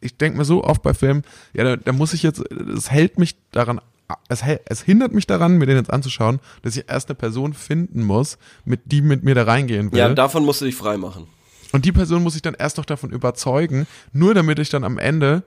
ich denke mir so oft bei Filmen, ja, da, da muss ich jetzt, es hält mich daran, es, hält, es hindert mich daran, mir den jetzt anzuschauen, dass ich erst eine Person finden muss, mit die mit mir da reingehen will. Ja, davon musst du dich frei machen. Und die Person muss ich dann erst noch davon überzeugen, nur damit ich dann am Ende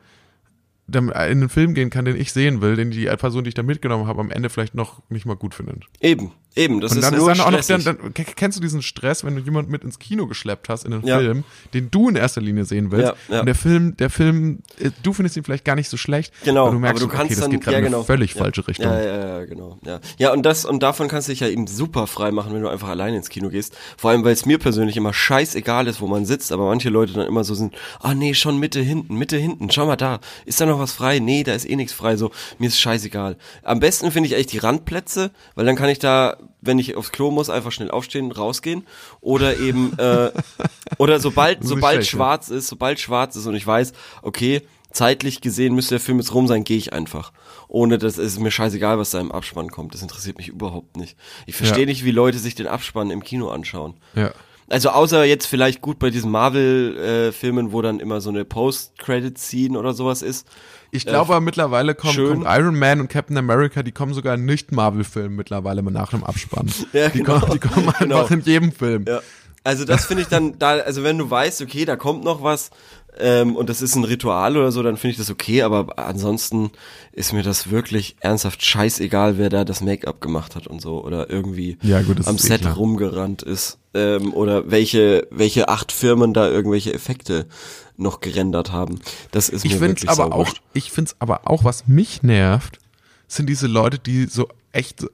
in den Film gehen kann, den ich sehen will, den die Person, die ich da mitgenommen habe, am Ende vielleicht noch nicht mal gut findet. Eben, eben. Das Und ist dann ist nur dann auch noch, dann, dann, kennst du diesen Stress, wenn du jemanden mit ins Kino geschleppt hast in einen Ja. Film, den du in erster Linie sehen willst, Ja, ja. und der Film, der Film, äh, du findest ihn vielleicht gar nicht so schlecht, Genau, aber du merkst, aber du kannst okay, das dann, geht gerade ja, in genau. eine völlig ja. falsche Richtung. Ja, ja, ja, genau. Ja, ja und das und davon kannst du dich ja eben super frei machen, wenn du einfach alleine ins Kino gehst. Vor allem, weil es mir persönlich immer scheißegal ist, wo man sitzt, aber manche Leute dann immer so sind, ah nee, schon Mitte hinten, Mitte hinten, schau mal da, ist da noch was frei? Nee, da ist eh nichts frei, so, mir ist scheißegal. Am besten finde ich eigentlich die Randplätze, weil dann kann ich da, wenn ich aufs Klo muss, einfach schnell aufstehen, rausgehen oder eben, äh, oder sobald, sobald schlecht, ja. schwarz ist, sobald schwarz ist und ich weiß, okay, zeitlich gesehen müsste der Film jetzt rum sein, gehe ich einfach. Ohne das ist mir scheißegal, was da im Abspann kommt. Das interessiert mich überhaupt nicht. Ich verstehe Ja. nicht, wie Leute sich den Abspann im Kino anschauen. Ja. Also außer jetzt vielleicht gut bei diesen Marvel-Filmen, wo dann immer so eine Post-Credit-Scene oder sowas ist. Ich glaube aber mittlerweile kommt, schön. kommt Iron Man und Captain America, die kommen sogar in Nicht-Marvel-Filmen mittlerweile nach dem Abspann. Ja, die, genau. kommen, die kommen einfach Genau. in jedem Film. Ja. Also das finde ich dann da, also wenn du weißt, okay, da kommt noch was ähm, und das ist ein Ritual oder so, dann finde ich das okay, aber ansonsten ist mir das wirklich ernsthaft scheißegal, wer da das Make-up gemacht hat und so oder irgendwie Ja, gut, am eh Set klar. rumgerannt ist ähm, oder welche welche acht Firmen da irgendwelche Effekte noch gerendert haben. Das ist Ich mir finde wirklich aber auch, ich finde es aber auch, was mich nervt, sind diese Leute, die so echt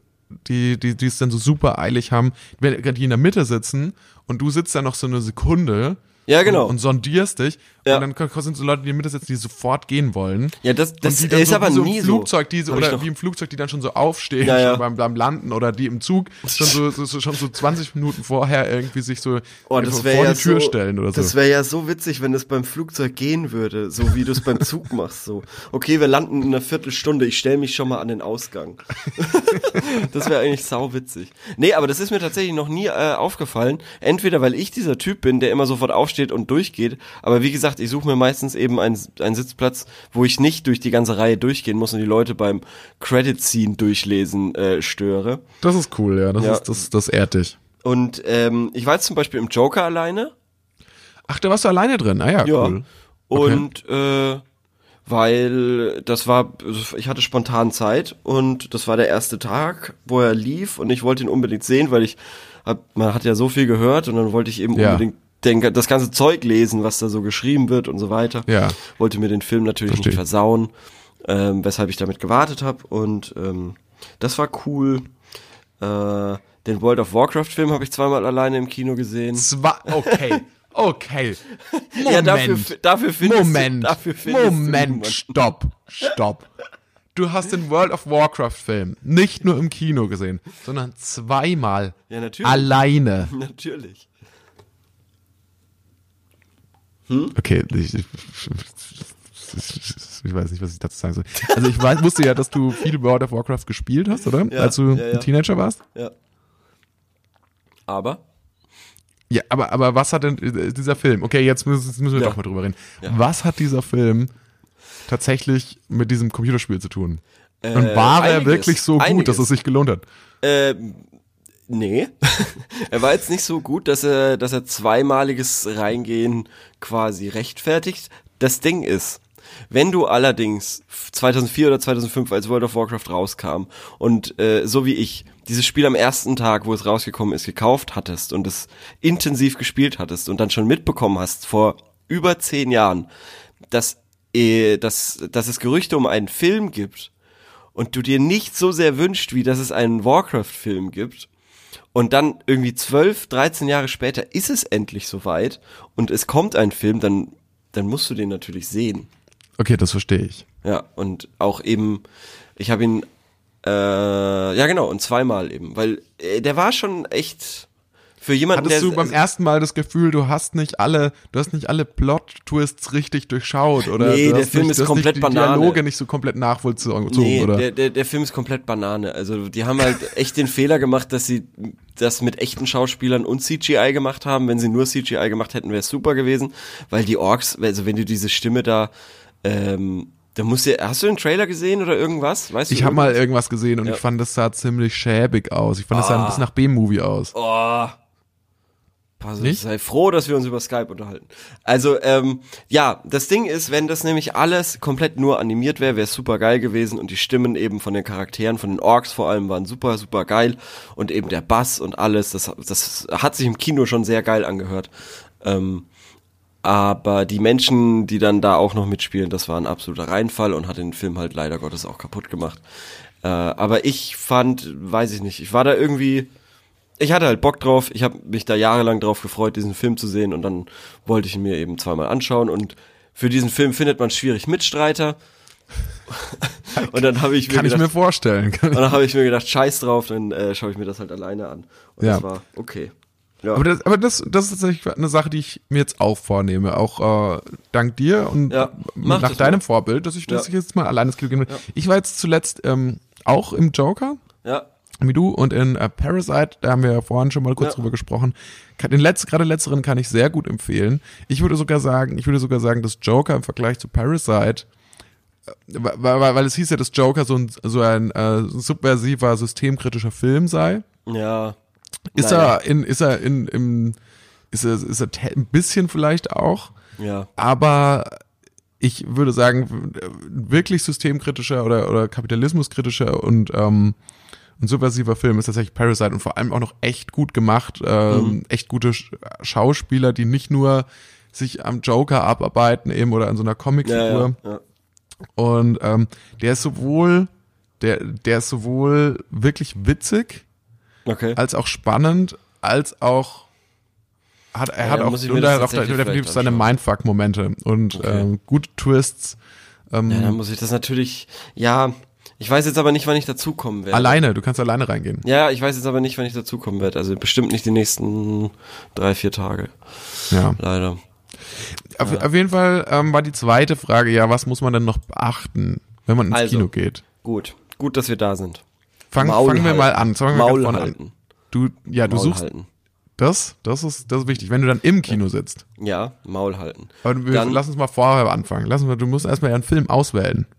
die, die, die es dann so super eilig haben, wenn die in der Mitte sitzen und du sitzt da noch so eine Sekunde Ja, genau. und, und sondierst dich Ja. und dann sind so Leute, die Mitte sitzen, die sofort gehen wollen. Ja, das, das ist so, aber so nie. Flugzeug, die so, oder wie im Flugzeug, die dann schon so aufstehen Ja, ja. beim, beim Landen oder die im Zug schon so, so, schon so 20 Minuten vorher irgendwie sich so Oh, das vor die Tür stellen oder so. Das wäre ja so witzig, wenn es beim Flugzeug gehen würde, so wie du es beim Zug machst. So, okay, wir landen in einer Viertelstunde. Ich stelle mich schon mal an den Ausgang. das wäre eigentlich sau witzig. Nee, aber das ist mir tatsächlich noch nie äh, aufgefallen. Entweder weil ich dieser Typ bin, der immer sofort aufsteht und durchgeht. Aber wie gesagt, ich suche mir meistens eben einen, einen Sitzplatz, wo ich nicht durch die ganze Reihe durchgehen muss und die Leute beim Credit Scene durchlesen äh, störe. Das ist cool, ja. Das Ja. ist das, das ehrt dich. Und ähm, ich war jetzt zum Beispiel im Joker alleine. Ach, da warst du alleine drin. Ah ja, Ja. cool. Okay. Und äh, weil das war, ich hatte spontan Zeit und das war der erste Tag, wo er lief und ich wollte ihn unbedingt sehen, weil ich hab, man hat ja so viel gehört und dann wollte ich eben Ja. unbedingt den, das ganze Zeug lesen, was da so geschrieben wird und so weiter. Ja. Wollte mir den Film natürlich Versteh. nicht versauen, ähm, weshalb ich damit gewartet habe und ähm, das war cool. Äh, den World of Warcraft Film habe ich zweimal alleine im Kino gesehen. Zwei, okay, okay. Moment. Ja, dafür, dafür findest Moment, du, dafür findest du Moment, niemanden. stopp, stopp. Du hast den World of Warcraft Film nicht nur im Kino gesehen, sondern zweimal Ja, natürlich. alleine. Natürlich. Okay, ich, ich, ich weiß nicht, was ich dazu sagen soll. Also ich weiß, wusste ja, dass du viel World of Warcraft gespielt hast, oder? Ja, Als du ja, ja. ein Teenager warst? Ja. Aber? Ja, aber, aber was hat denn äh, dieser Film? Okay, jetzt müssen, jetzt müssen wir doch mal drüber reden. Was hat dieser Film tatsächlich mit diesem Computerspiel zu tun? Äh, Und war er einiges, wirklich so gut, einiges. dass es sich gelohnt hat? Äh, nee. er war jetzt nicht so gut, dass er, dass er zweimaliges Reingehen quasi rechtfertigt. Das Ding ist, wenn du allerdings 2004 oder 2005, als World of Warcraft rauskam und äh, so wie ich dieses Spiel am ersten Tag, wo es rausgekommen ist, gekauft hattest und es intensiv gespielt hattest und dann schon mitbekommen hast vor über zehn Jahren, dass, äh, dass, dass es Gerüchte um einen Film gibt und du dir nicht so sehr wünscht, wie dass es einen Warcraft-Film gibt, und dann irgendwie 12, 13 Jahre später ist es endlich soweit und es kommt ein Film, dann, dann musst du den natürlich sehen. Okay, das verstehe ich. Ja, und auch eben, ich habe ihn, äh, ja genau, und zweimal eben, weil äh, der war schon echt für jemanden, Hattest der du beim ersten Mal das Gefühl, du hast nicht alle, du hast nicht alle Plot-Twists richtig durchschaut oder Nee, der Film nicht, ist komplett nicht die Banane. Dialoge nicht so komplett nachvollzogen, Nee, oder? der, der, der Film ist komplett Banane. Also die haben halt echt den Fehler gemacht, dass sie das mit echten Schauspielern und CGI gemacht haben. Wenn sie nur CGI gemacht hätten, wäre es super gewesen. Weil die Orks, also wenn du diese Stimme da, ähm, da musst du, hast du den Trailer gesehen oder irgendwas? Weißt du? ich habe mal irgendwas? gesehen und Ja. ich fand, das sah ziemlich schäbig aus. Ich fand, das sah ein Ah. bisschen nach B-Movie aus. Oh. Nicht? Sei froh, dass wir uns über Skype unterhalten. Also, ähm, ja, das Ding ist, wenn das nämlich alles komplett nur animiert wäre, wäre es super geil gewesen und die Stimmen eben von den Charakteren, von den Orks vor allem, waren super, super geil und eben der Bass und alles, das, das hat sich im Kino schon sehr geil angehört. Ähm, aber die Menschen, die dann da auch noch mitspielen, das war ein absoluter Reinfall und hat den Film halt leider Gottes auch kaputt gemacht. Äh, aber ich fand, weiß ich nicht, ich war da irgendwie, ich hatte halt Bock drauf. Ich habe mich da jahrelang drauf gefreut, diesen Film zu sehen und dann wollte ich ihn mir eben zweimal anschauen und für diesen Film findet man schwierig Mitstreiter. und dann habe ich mir Kann ich gedacht, mir vorstellen. und dann habe ich mir gedacht, scheiß drauf, dann äh, schaue ich mir das halt alleine an. Und Ja. das war okay. Ja. Aber das, aber das, das ist tatsächlich eine Sache, die ich mir jetzt auch vornehme. Auch äh, dank dir und Ja, nach das deinem mal. Vorbild, dass ich, dass Ja. ich jetzt mal alleine ins Kino gehen will. Ich war jetzt zuletzt ähm, auch im Joker. Wie du, und in äh, Parasite, da haben wir ja vorhin schon mal kurz Ja. drüber gesprochen. Den Letz, gerade letzteren kann ich sehr gut empfehlen. Ich würde sogar sagen, ich würde sogar sagen, dass Joker im Vergleich zu Parasite äh, weil, weil, weil es hieß ja, dass Joker so ein, so ein äh, subversiver, systemkritischer Film sei. Ja. Ist Naja. er in, ist er in, im, ist er, ist er ein bisschen vielleicht auch, Ja. aber ich würde sagen, wirklich systemkritischer oder, oder kapitalismuskritischer und, ähm, ein subversiver Film ist tatsächlich Parasite und vor allem auch noch echt gut gemacht, ähm, echt gute Sch Schauspieler, die nicht nur sich am Joker abarbeiten eben oder an so einer Ja, Comicfigur. ja, ja. Und ähm, der ist sowohl Der, der ist sowohl wirklich witzig, Okay. als auch spannend, als auch hat, er Ja, hat auch, und er hat auch definitiv seine anschauen. Mindfuck-Momente und Okay. ähm, gute Twists. Ähm, Ja, dann muss ich das natürlich, ja, ich weiß jetzt aber nicht, wann ich dazukommen werde. alleine, du kannst alleine reingehen. Ja, ich weiß jetzt aber nicht, wann ich dazukommen werde. Also bestimmt nicht die nächsten drei, vier Tage. Ja. Leider. Auf, auf jeden Fall ähm, war die zweite Frage, ja, was muss man denn noch beachten, wenn man ins Also. Kino geht? Gut. Gut, dass wir da sind. Fang, fangen wir mal an. Fangen wir Maul vorne halten. an. Du, ja, du Maul suchst halten. das, das ist, das ist wichtig, wenn du dann im Kino sitzt. Ja, Maul halten. Aber wir, Dann- lass uns mal vorher anfangen. Lass uns mal, du musst erstmal ja einen Film auswählen.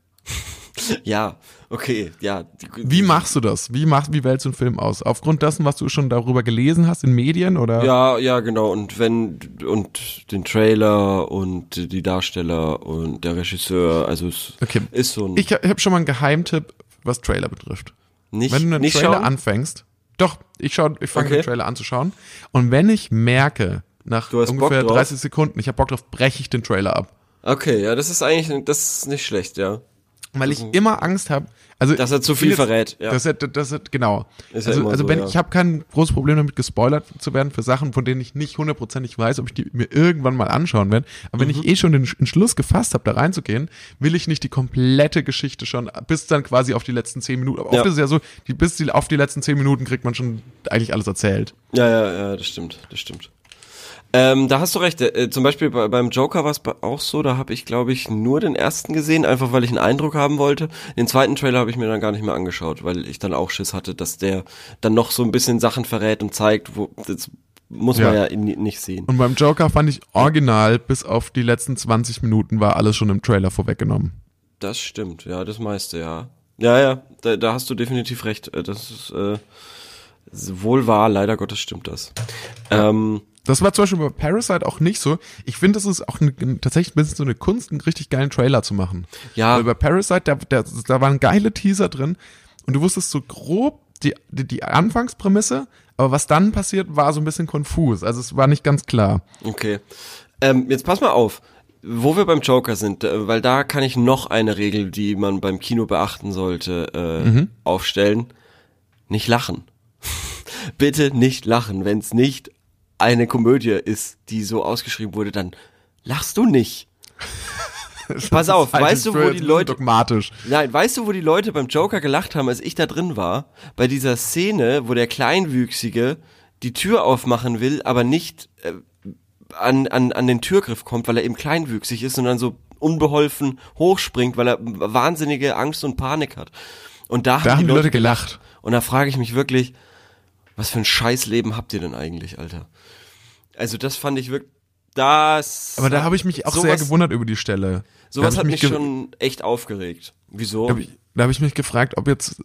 Ja, okay, ja. Wie machst du das? Wie machst, wie wählst du einen Film aus? Aufgrund dessen, was du schon darüber gelesen hast in Medien oder? Ja, ja, genau. Und wenn und den Trailer und die Darsteller und der Regisseur, also es Okay. ist so ein Ich, ich habe schon mal einen Geheimtipp, was Trailer betrifft. nicht, wenn du einen Trailer schauen. anfängst, doch, ich schau, ich fange Okay. den Trailer an zu schauen. Und wenn ich merke, nach ungefähr drauf? 30 Sekunden, ich habe Bock drauf, breche ich den Trailer ab. Okay, ja, das ist eigentlich, das ist nicht schlecht, ja. Weil ich immer Angst habe, also Mhm. Dass er zu viel verrät, ja. Das, das, das, genau. Ist ja also also so, wenn ja. ich habe kein großes Problem damit, gespoilert zu werden für Sachen, von denen ich nicht hundertprozentig weiß, ob ich die mir irgendwann mal anschauen werde. Aber wenn Mhm. ich eh schon den Entschluss gefasst habe, da reinzugehen, will ich nicht die komplette Geschichte schon bis dann quasi auf die letzten zehn Minuten. Aber Ja. oft ist es ja so, die, bis die, auf die letzten zehn Minuten kriegt man schon eigentlich alles erzählt. Ja, ja, ja, das stimmt, das stimmt. Ähm, da hast du recht. Äh, zum Beispiel bei, beim Joker war es auch so, da habe ich, glaube ich, nur den ersten gesehen, einfach weil ich einen Eindruck haben wollte. Den zweiten Trailer habe ich mir dann gar nicht mehr angeschaut, weil ich dann auch Schiss hatte, dass der dann noch so ein bisschen Sachen verrät und zeigt, wo das muss man Ja. ja in, nicht sehen. Und beim Joker fand ich original, bis auf die letzten 20 Minuten war alles schon im Trailer vorweggenommen. Das stimmt, ja, das meiste, ja. Ja, ja, da, da hast du definitiv recht. Äh, Das ist äh, wohl wahr, leider Gottes stimmt das. Ähm, Das war zum Beispiel bei Parasite auch nicht so. Ich finde, das ist auch ein, tatsächlich ein bisschen so eine Kunst, einen richtig geilen Trailer zu machen. Ja. Weil bei Parasite, da, da, da waren geile Teaser drin und du wusstest so grob die, die, die Anfangsprämisse, aber was dann passiert, war so ein bisschen konfus. Also es war nicht ganz klar. Okay. Ähm, jetzt pass mal auf. Wo wir beim Joker sind, äh, weil da kann ich noch eine Regel, die man beim Kino beachten sollte, äh, aufstellen. Nicht lachen. Bitte nicht lachen. Wenn es nicht eine Komödie ist, die so ausgeschrieben wurde, dann lachst du nicht. Pass auf, weißt du, wo die Leute, Dogmatisch. Nein, weißt du, wo die Leute beim Joker gelacht haben, als ich da drin war? Bei dieser Szene, wo der Kleinwüchsige die Tür aufmachen will, aber nicht äh, an, an, an den Türgriff kommt, weil er eben kleinwüchsig ist, sondern so unbeholfen hochspringt, weil er wahnsinnige Angst und Panik hat. Und da, Da haben die Leute gelacht. Und da frage ich mich wirklich, was für ein Scheißleben habt ihr denn eigentlich, Alter? Also das fand ich wirklich, das... Aber da habe ich mich auch sehr sowas- gewundert über die Stelle. Sowas hat hab mich ich schon echt aufgeregt. Wieso? Da habe ich, hab ich mich gefragt, ob jetzt,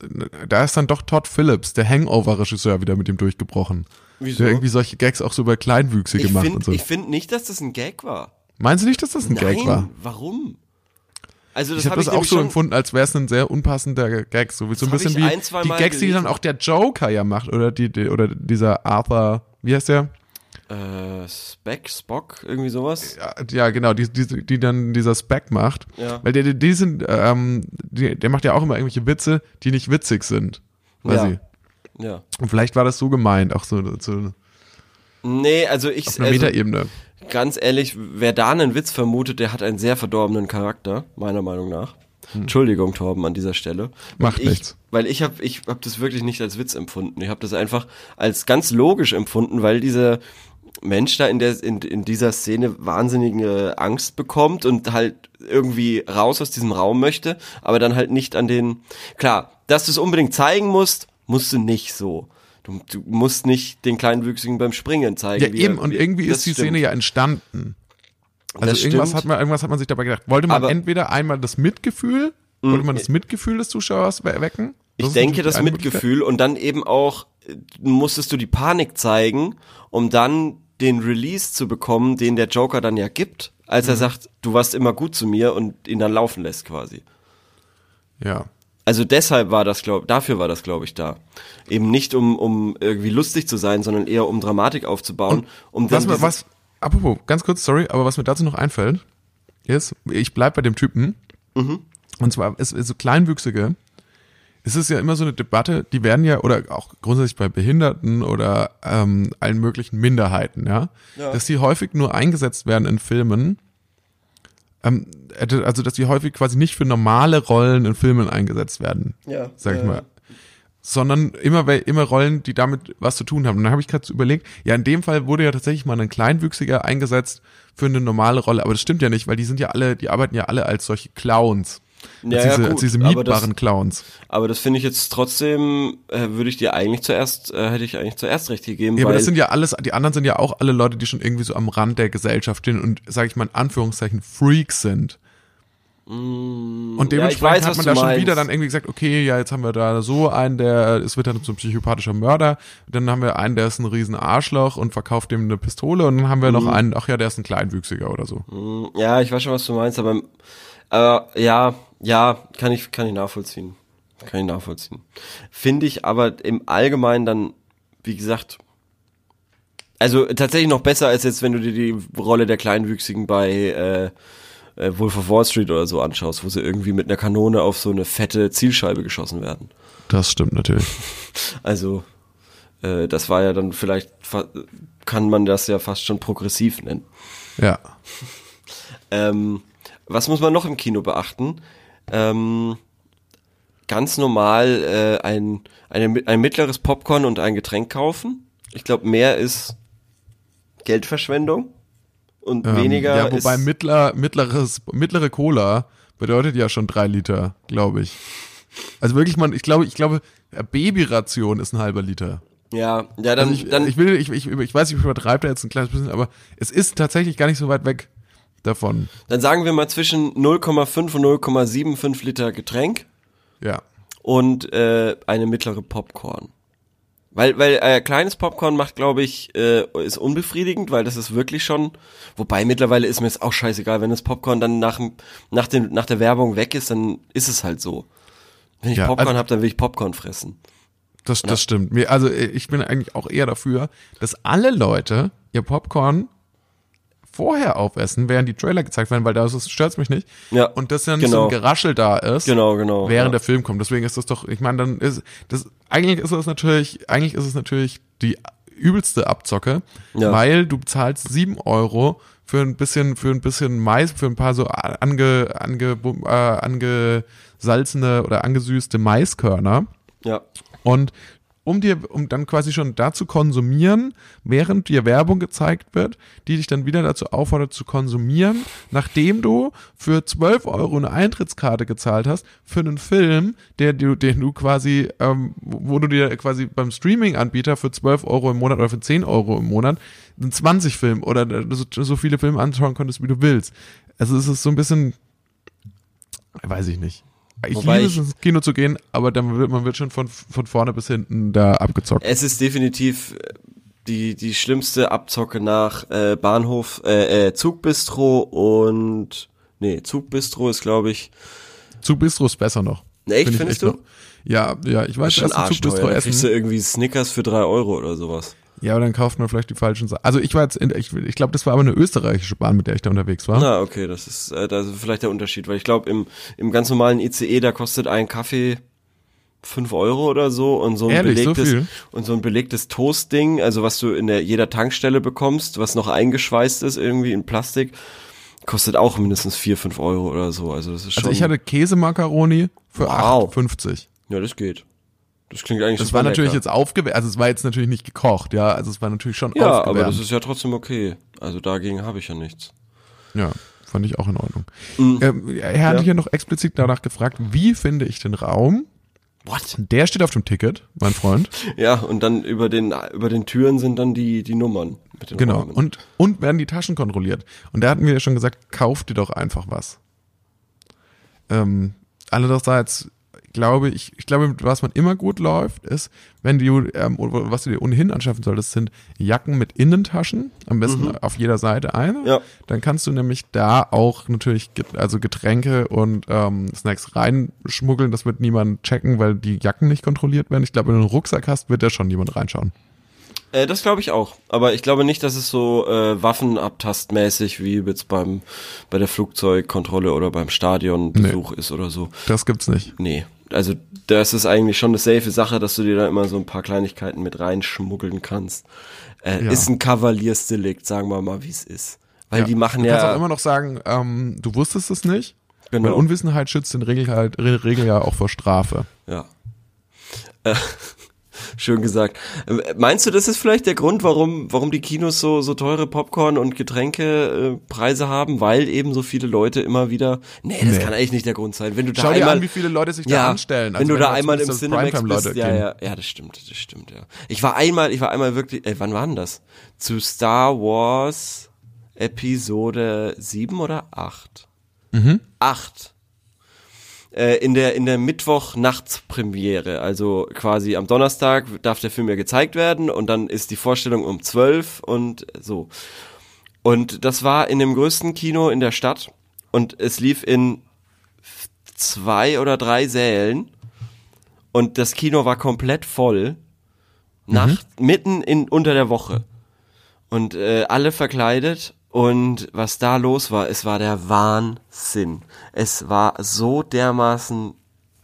da ist dann doch Todd Phillips, der Hangover-Regisseur, wieder mit ihm durchgebrochen. Wieso? Der irgendwie solche Gags auch so über Kleinwüchsige Ich macht finde und so. find nicht, dass das ein Gag war. Meinst du nicht, dass das ein Nein, Gag war? warum? Also das Ich habe habe das ich auch so empfunden, als wäre es ein sehr unpassender Gag, so wie so ein hab bisschen ich wie ein, die Gags, die dann gelesen. auch der Joker ja macht oder die, die oder dieser Arthur, wie heißt der? Äh, Speck, Spock, irgendwie sowas. Ja, ja genau, die, die, die dann dieser Speck macht, Ja. weil der, die, die sind, ähm, die, der macht ja auch immer irgendwelche Witze, die nicht witzig sind, quasi. Ja. Ja. Und vielleicht war das so gemeint, auch so, so Nee, also ich, auf einer also, Metaebene. ganz ehrlich, wer da einen Witz vermutet, der hat einen sehr verdorbenen Charakter, meiner Meinung nach. Entschuldigung, Torben, an dieser Stelle. Hm. Macht ich, nichts. Weil ich habe ich hab das wirklich nicht als Witz empfunden. Ich habe das einfach als ganz logisch empfunden, weil dieser Mensch da in, der, in, in dieser Szene wahnsinnige Angst bekommt und halt irgendwie raus aus diesem Raum möchte, aber dann halt nicht an den... Klar, dass du es unbedingt zeigen musst, musst du nicht so. Du, du musst nicht den Kleinwüchsigen beim Springen zeigen. Ja, wie eben, er- und wie- irgendwie ist die stimmt. Szene ja entstanden. Also Das irgendwas stimmt. hat, man, irgendwas hat man sich dabei gedacht. Wollte man Aber- entweder einmal das Mitgefühl, wollte man das Mitgefühl des Zuschauers we- wecken? Ich denke, das. Mitgefühl und dann eben auch musstest du die Panik zeigen, um dann den Release zu bekommen, den der Joker dann ja gibt, als Mhm. er sagt, du warst immer gut zu mir und ihn dann laufen lässt quasi. Ja. Also deshalb war das, glaub, dafür war das, glaube ich, da. Eben nicht um, um irgendwie lustig zu sein, sondern eher um Dramatik aufzubauen. um Was, mir- was, apropos, ganz kurz, sorry, aber was mir dazu noch einfällt, ist, ich bleib bei dem Typen, Mhm. und zwar, ist, ist so Kleinwüchsige, ist es ja immer so eine Debatte, die werden ja, oder auch grundsätzlich bei Behinderten oder ähm, allen möglichen Minderheiten, ja, Ja. dass die häufig nur eingesetzt werden in Filmen, ähm, also dass die häufig quasi nicht für normale Rollen in Filmen eingesetzt werden, Ja. sag ich äh, mal. Sondern immer, immer Rollen, die damit was zu tun haben. Und dann habe ich gerade so überlegt, ja, in dem Fall wurde ja tatsächlich mal ein Kleinwüchsiger eingesetzt für eine normale Rolle. Aber das stimmt ja nicht, weil die sind ja alle, die arbeiten ja alle als solche Clowns. Ja, als, ja, diese, gut, als diese aber das- mietbaren Clowns. Aber das finde ich jetzt trotzdem, äh, würde ich dir eigentlich zuerst, äh, hätte ich eigentlich zuerst recht gegeben, Ja, aber das sind ja alles, die anderen sind ja auch alle Leute, die schon irgendwie so am Rand der Gesellschaft stehen und, sage ich mal in Anführungszeichen, Freaks sind. Und ja, ich dementsprechend weiß, hat man da schon meinst. wieder dann irgendwie gesagt, okay, ja, jetzt haben wir da so einen, der, es wird dann so ein psychopathischer Mörder, dann haben wir einen, der ist ein riesen Arschloch und verkauft dem eine Pistole und dann haben wir noch Mhm. einen, ach ja, der ist ein Kleinwüchsiger oder so. Ja, ich weiß schon, was du meinst, aber, aber ja, ja, kann ich, kann ich nachvollziehen. Kann ich nachvollziehen. Finde ich aber im Allgemeinen dann, wie gesagt, also tatsächlich noch besser als jetzt, wenn du dir die Rolle der Kleinwüchsigen bei äh, äh, Wolf of Wall Street oder so anschaust, wo sie irgendwie mit einer Kanone auf so eine fette Zielscheibe geschossen werden. Das stimmt natürlich. Also, äh, das war ja dann vielleicht, kann man das ja fast schon progressiv nennen. Ja. Ähm, was muss man noch im Kino beachten? Ähm, ganz normal äh, ein, eine, ein mittleres Popcorn und ein Getränk kaufen. Ich glaube, mehr ist Geldverschwendung und Ähm, weniger ja, wobei mittler, mittleres, mittlere Cola bedeutet ja schon drei Liter, glaube ich. Also wirklich, man, ich glaube, ich glaube, Babyration ist ein halber Liter. ja, ja, dann, Also ich, dann ich will, ich, ich, ich weiß, ich übertreibe da jetzt ein kleines bisschen, aber es ist tatsächlich gar nicht so weit weg davon. dann sagen wir mal zwischen 0,5 und 0,75 Liter Getränk Ja. und äh, eine mittlere Popcorn. Weil, weil äh, kleines Popcorn macht, glaube ich, äh, ist unbefriedigend, weil das ist wirklich schon. Wobei mittlerweile ist mir es auch scheißegal, wenn das Popcorn dann nach, dem- nach, dem, nach der Werbung weg ist, dann ist es halt so. Wenn ich Ja, Popcorn also- hab, dann will ich Popcorn fressen. Das, das stimmt. Mir, also äh, ich bin eigentlich auch eher dafür, dass alle Leute ihr Popcorn vorher aufessen, während die Trailer gezeigt werden, weil da stört mich nicht. Ja, Und dass dann nicht so genau. ein Geraschel da ist. Genau, genau. während ja. der Film kommt. Deswegen ist das doch, ich meine, dann ist das eigentlich ist es natürlich, eigentlich ist es natürlich die übelste Abzocke, Ja. weil du bezahlst sieben Euro für ein bisschen, für ein bisschen Mais, für ein paar so ange, ange, äh, angesalzene oder angesüßte Maiskörner. ja. Und um dir, um dann quasi schon da zu konsumieren, während dir Werbung gezeigt wird, die dich dann wieder dazu auffordert zu konsumieren, nachdem du für 12 Euro eine Eintrittskarte gezahlt hast, für einen Film, der du, den du quasi, ähm, wo du dir quasi beim Streaming-Anbieter für 12 Euro im Monat oder für 10 Euro im Monat einen 20 Film oder so, so viele Filme anschauen konntest, wie du willst. Also es ist so ein bisschen, weiß ich nicht. Ich Wobei liebe es, ins Kino zu gehen, aber dann wird, man wird schon von, von vorne bis hinten da abgezockt. Es ist definitiv äh, die, die schlimmste Abzocke nach äh, Bahnhof, äh, äh, Zugbistro und nee, Zugbistro ist glaube ich. Zu Bistro ist besser noch. Echt, Find ich findest echt du? Noch. Ja, ja, ich weiß, Ist schon erst ein Zug Bistro arschteuer. Da kriegst du essen. irgendwie Snickers für drei Euro oder sowas. Ja, aber dann kauft man vielleicht die falschen Sachen. Also ich war jetzt, in, ich, ich glaube, das war aber eine österreichische Bahn, mit der ich da unterwegs war. Na, okay, das ist, äh, das ist vielleicht der Unterschied, weil ich glaube, im, im ganz normalen ICE, da kostet ein Kaffee fünf Euro oder so und so ein Ehrlich, so belegtes viel? und so ein belegtes Toastding, also was du in der jeder Tankstelle bekommst, was noch eingeschweißt ist irgendwie in Plastik, kostet auch mindestens vier, fünf Euro oder so. Also das ist schon. Also ich hatte Käsemakaroni für Wow. 8,50. ja, das geht. Das klingt eigentlich Das war natürlich lecker. jetzt aufgewärmt, also es war jetzt natürlich nicht gekocht, ja, also es war natürlich schon Ja, aufgewärmt. aber das ist ja trotzdem okay. Also dagegen habe ich ja nichts. ja, fand ich auch in Ordnung. Mhm. Ähm, er hatte Ja. hier noch explizit danach gefragt, wie finde ich den Raum? What? Der steht auf dem Ticket, mein Freund. Ja, und dann über den über den Türen sind dann die die Nummern mit den Genau. Räumen. Und, und werden die Taschen kontrolliert. Und da hatten wir ja schon gesagt, kauf dir doch einfach was. Ähm, andererseits glaube ich, ich glaube, was man immer gut läuft, ist, wenn du, ähm, was du dir ohnehin anschaffen solltest, sind Jacken mit Innentaschen, am besten auf jeder Seite eine. Mhm. Ja. Dann kannst du nämlich da auch natürlich, also Getränke und ähm, Snacks reinschmuggeln. Das wird niemand checken, weil die Jacken nicht kontrolliert werden. Ich glaube, wenn du einen Rucksack hast, wird da schon jemand reinschauen. Äh, das glaube ich auch. Aber ich glaube nicht, dass es so äh, Waffenabtastmäßig wie jetzt beim bei der Flugzeugkontrolle oder beim Stadionbesuch ist oder so. Das gibt's nicht. Nee. Also das ist eigentlich schon eine safe Sache, dass du dir da immer so ein paar Kleinigkeiten mit reinschmuggeln kannst. Äh, Ja. Ist ein Kavaliersdelikt, sagen wir mal, wie es ist. Weil Ja. die machen Du kannst ja auch immer noch sagen, ähm, du wusstest es nicht. Weil genau, Unwissenheit schützt in Regel, halt, Regel ja auch vor Strafe. ja. Äh, schön gesagt. Äh, Meinst du, das ist vielleicht der Grund, warum warum die Kinos so so teure Popcorn und Getränke äh, Preise haben, weil eben so viele Leute immer wieder Nee, das Nee. kann eigentlich nicht der Grund sein. Wenn du da Schau dir einmal an, wie viele Leute sich ja, da anstellen. wenn du da einmal im Cinemax bist, ja, ja, ja, das stimmt, das stimmt, ja. Ich war einmal, ich war einmal wirklich, ey, wann war denn das? Zu Star Wars Episode 7 oder 8? Mhm. 8. Äh, in der, in der Mittwoch-Nachts-Premiere, also quasi am Donnerstag darf der Film ja gezeigt werden und dann ist die Vorstellung um 12 und so. Und das war in dem größten Kino in der Stadt und es lief in zwei oder drei Sälen und das Kino war komplett voll. Nacht, mitten in, unter der Woche. Und äh, alle verkleidet und was da los war, es war der Wahnsinn. Es war so dermaßen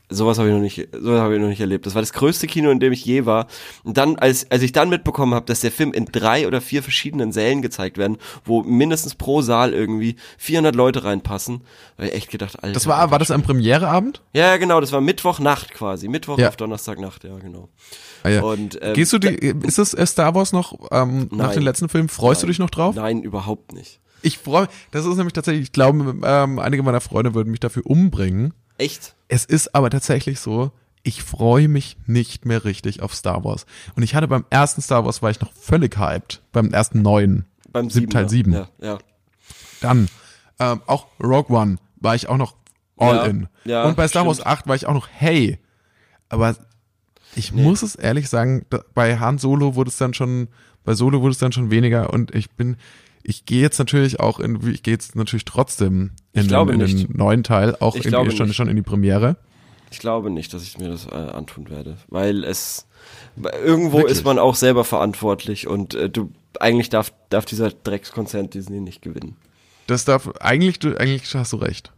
sowas habe ich noch nicht sowas habe ich noch nicht erlebt. Das war das größte Kino, in dem ich je war. Und dann als als ich dann mitbekommen habe, dass der Film in drei oder vier verschiedenen Sälen gezeigt werden, wo mindestens pro Saal irgendwie 400 Leute reinpassen, habe ich echt gedacht, Alter. Das war, war das am Premiereabend? Ja, ja, genau, das war Mittwochnacht quasi, Mittwoch Ja. auf Donnerstagnacht, ja, genau. Ah, ja. Und, ähm, Gehst du die, ist es äh, Star Wars noch, ähm, nach den letzten Filmen, freust du Nein. dich noch drauf? Nein, überhaupt nicht. Ich freue das ist nämlich tatsächlich, ich glaube, ähm, einige meiner Freunde würden mich dafür umbringen. Echt? Es ist aber tatsächlich so, ich freue mich nicht mehr richtig auf Star Wars. Und ich hatte beim ersten Star Wars war ich noch völlig hyped, beim ersten neuen. Beim Sieb- Teil sieben. Ja, ja. Dann ähm, auch Rogue One war ich auch noch all Ja, in. ja, Und bei Star Wars stimmt. 8 war ich auch noch hey. Aber ich muss es ehrlich sagen, bei Han Solo wurde es dann schon, bei Solo wurde es dann schon weniger und ich bin, ich gehe jetzt natürlich auch in, ich gehe jetzt natürlich trotzdem in, den, in den neuen Teil, auch in, schon, schon in die Premiere. Ich glaube nicht, dass ich mir das äh, antun werde, weil es irgendwo Wirklich? ist man auch selber verantwortlich und äh, du eigentlich darf darf dieser Dreckskonzern Disney nicht gewinnen. Das darf, eigentlich, du, eigentlich hast du recht.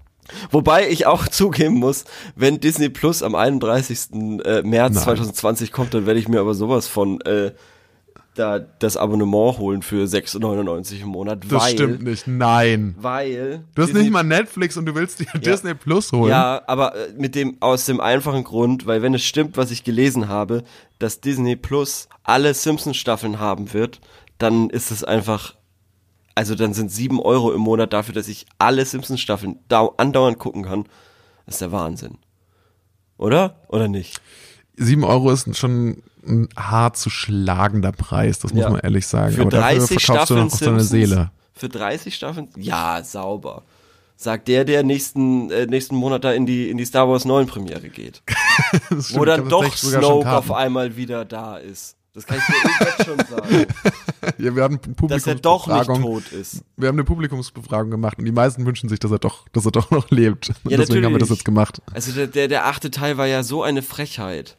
Wobei ich auch zugeben muss, wenn Disney Plus am 31. äh, März Nein. 2020 kommt, dann werde ich mir aber sowas von äh, da das Abonnement holen für 6,99 im Monat, Das weil stimmt nicht, nein. weil Du hast Disney nicht mal Netflix und du willst dir Disney Plus holen. Ja, aber äh, mit dem aus dem einfachen Grund, weil wenn es stimmt, was ich gelesen habe, dass Disney Plus alle Simpsons Staffeln haben wird, dann ist es einfach, also dann sind sieben Euro im Monat dafür, dass ich alle Simpsons Staffeln dau andauernd gucken kann. Das ist der Wahnsinn. Oder? Oder nicht? Sieben Euro ist schon ein hart zu schlagender Preis, das muss Ja. man ehrlich sagen. Für Aber dafür 30 verkaufst du Staffeln auch deine? Seele. Für 30 Staffeln? Ja, sauber. Sagt der, der nächsten, äh, nächsten Monat da in die, in die Star Wars 9 Premiere geht. Wo dann doch Snoke auf einmal wieder da ist. Das kann ich dir jetzt schon sagen. Ja, wir eine dass er doch nicht tot ist. Wir haben eine Publikumsbefragung gemacht und die meisten wünschen sich, dass er doch, dass er doch noch lebt. Ja, Deswegen haben wir das natürlich. jetzt gemacht. Also der, der, der achte Teil war ja so eine Frechheit.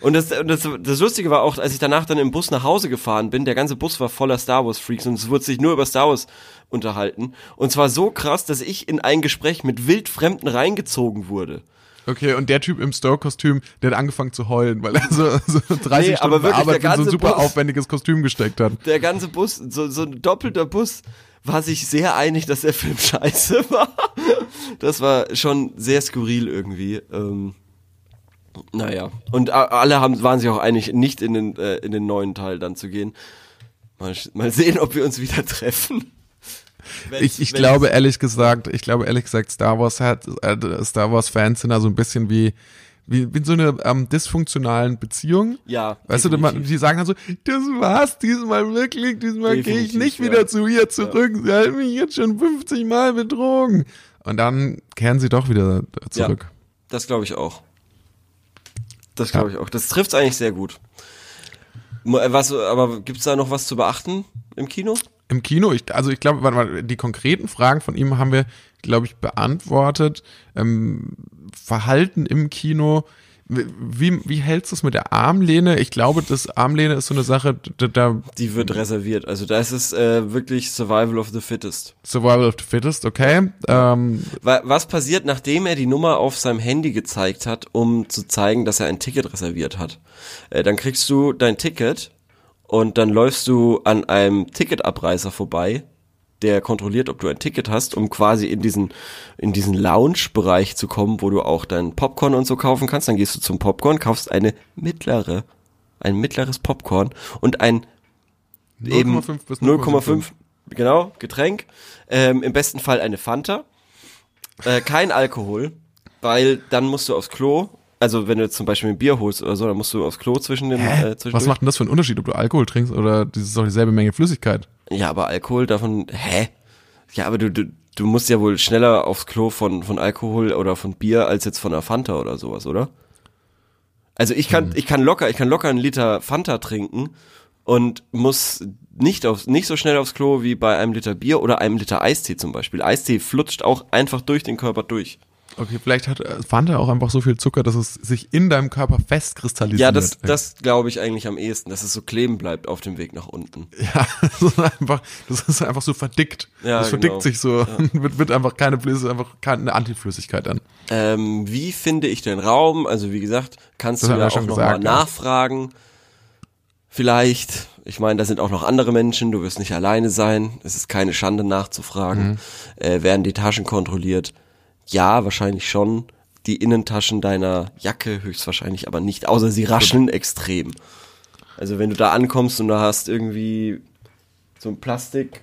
Und das, das, das Lustige war auch, als ich danach dann im Bus nach Hause gefahren bin, der ganze Bus war voller Star Wars Freaks und es wurde sich nur über Star Wars unterhalten. Und zwar so krass, dass ich in ein Gespräch mit Wildfremden reingezogen wurde. Okay, und der Typ im Stowe-Kostüm, der hat angefangen zu heulen, weil er so, so 30 Nee, Stunden Arbeit in so ein super Bus- aufwendiges Kostüm gesteckt hat. Der ganze Bus, so, so ein doppelter Bus, war sich sehr einig, dass der Film scheiße war. Das war schon sehr skurril irgendwie. Ähm, naja. Und alle haben, waren sich auch einig, nicht in den, äh, in den neuen Teil dann zu gehen. Mal, mal sehen, ob wir uns wieder treffen. Ich, ich glaube ehrlich gesagt, ich glaube ehrlich gesagt, Star Wars hat, äh, Star Wars Fans sind da so ein bisschen wie, wie, wie so eine ähm, dysfunktionalen Beziehung. Ja. Weißt du, die, definitiv. sagen dann so, das war's diesmal wirklich, diesmal gehe ich Definitiv, nicht ja. wieder zu ihr zurück. Sie hat mich jetzt schon 50 Mal betrogen. Und dann kehren sie doch wieder zurück. Das glaube ich auch. Das glaube ich auch. Das trifft's eigentlich sehr gut. Äh, Was, aber gibt's da noch was zu beachten im Kino? Im Kino, ich, also ich glaube, warte mal, die konkreten Fragen von ihm haben wir, glaube ich, beantwortet. Ähm, Verhalten im Kino Wie, wie hältst du es mit der Armlehne? Ich glaube, das Armlehne ist so eine Sache, da, da Die wird reserviert. Also da ist es äh, wirklich Survival of the Fittest. Survival of the Fittest, okay. Ähm, Wa- Was passiert, nachdem er die Nummer auf seinem Handy gezeigt hat, um zu zeigen, dass er ein Ticket reserviert hat? Äh, dann kriegst du dein Ticket und dann läufst du an einem Ticketabreißer vorbei, der kontrolliert, ob du ein Ticket hast, um quasi in diesen, in diesen Lounge-Bereich zu kommen, wo du auch dein Popcorn und so kaufen kannst. Dann gehst du zum Popcorn, kaufst eine mittlere, ein mittleres Popcorn und ein eben 0,5 bis 0,5, genau, Getränk. Ähm, Im besten Fall eine Fanta. Äh, kein Alkohol, weil dann musst du aufs Klo. Also wenn du jetzt zum Beispiel ein Bier holst oder so, dann musst du aufs Klo zwischen den Hä? äh, Was macht denn das für einen Unterschied, ob du Alkohol trinkst oder das ist doch dieselbe Menge Flüssigkeit? Ja, aber Alkohol davon, hä? Ja, aber du, du, du musst ja wohl schneller aufs Klo von, von Alkohol oder von Bier als jetzt von einer Fanta oder sowas, oder? Also ich kann, ich kann locker, ich kann locker einen Liter Fanta trinken und muss nicht aufs, nicht so schnell aufs Klo wie bei einem Liter Bier oder einem Liter Eistee zum Beispiel. Eistee flutscht auch einfach durch den Körper durch. Okay, vielleicht hat äh, Fanta auch einfach so viel Zucker, dass es sich in deinem Körper festkristallisiert. Ja, das, das glaube ich eigentlich am ehesten, dass es so kleben bleibt auf dem Weg nach unten. Ja, das ist einfach, das ist einfach so verdickt. Ja, das verdickt genau. sich so, wird, wird einfach keine Flüssigkeit, einfach keine Antiflüssigkeit dann. Ähm, wie finde ich den Raum? Also wie gesagt, kannst Das du ja auch nochmal ja. nachfragen. Vielleicht. Ich meine, da sind auch noch andere Menschen, du wirst nicht alleine sein. Es ist keine Schande nachzufragen. Mhm. Äh, werden die Taschen kontrolliert? Ja, wahrscheinlich schon. Die Innentaschen deiner Jacke höchstwahrscheinlich aber nicht, außer sie rascheln extrem. Also wenn du da ankommst und da hast irgendwie so ein Plastik,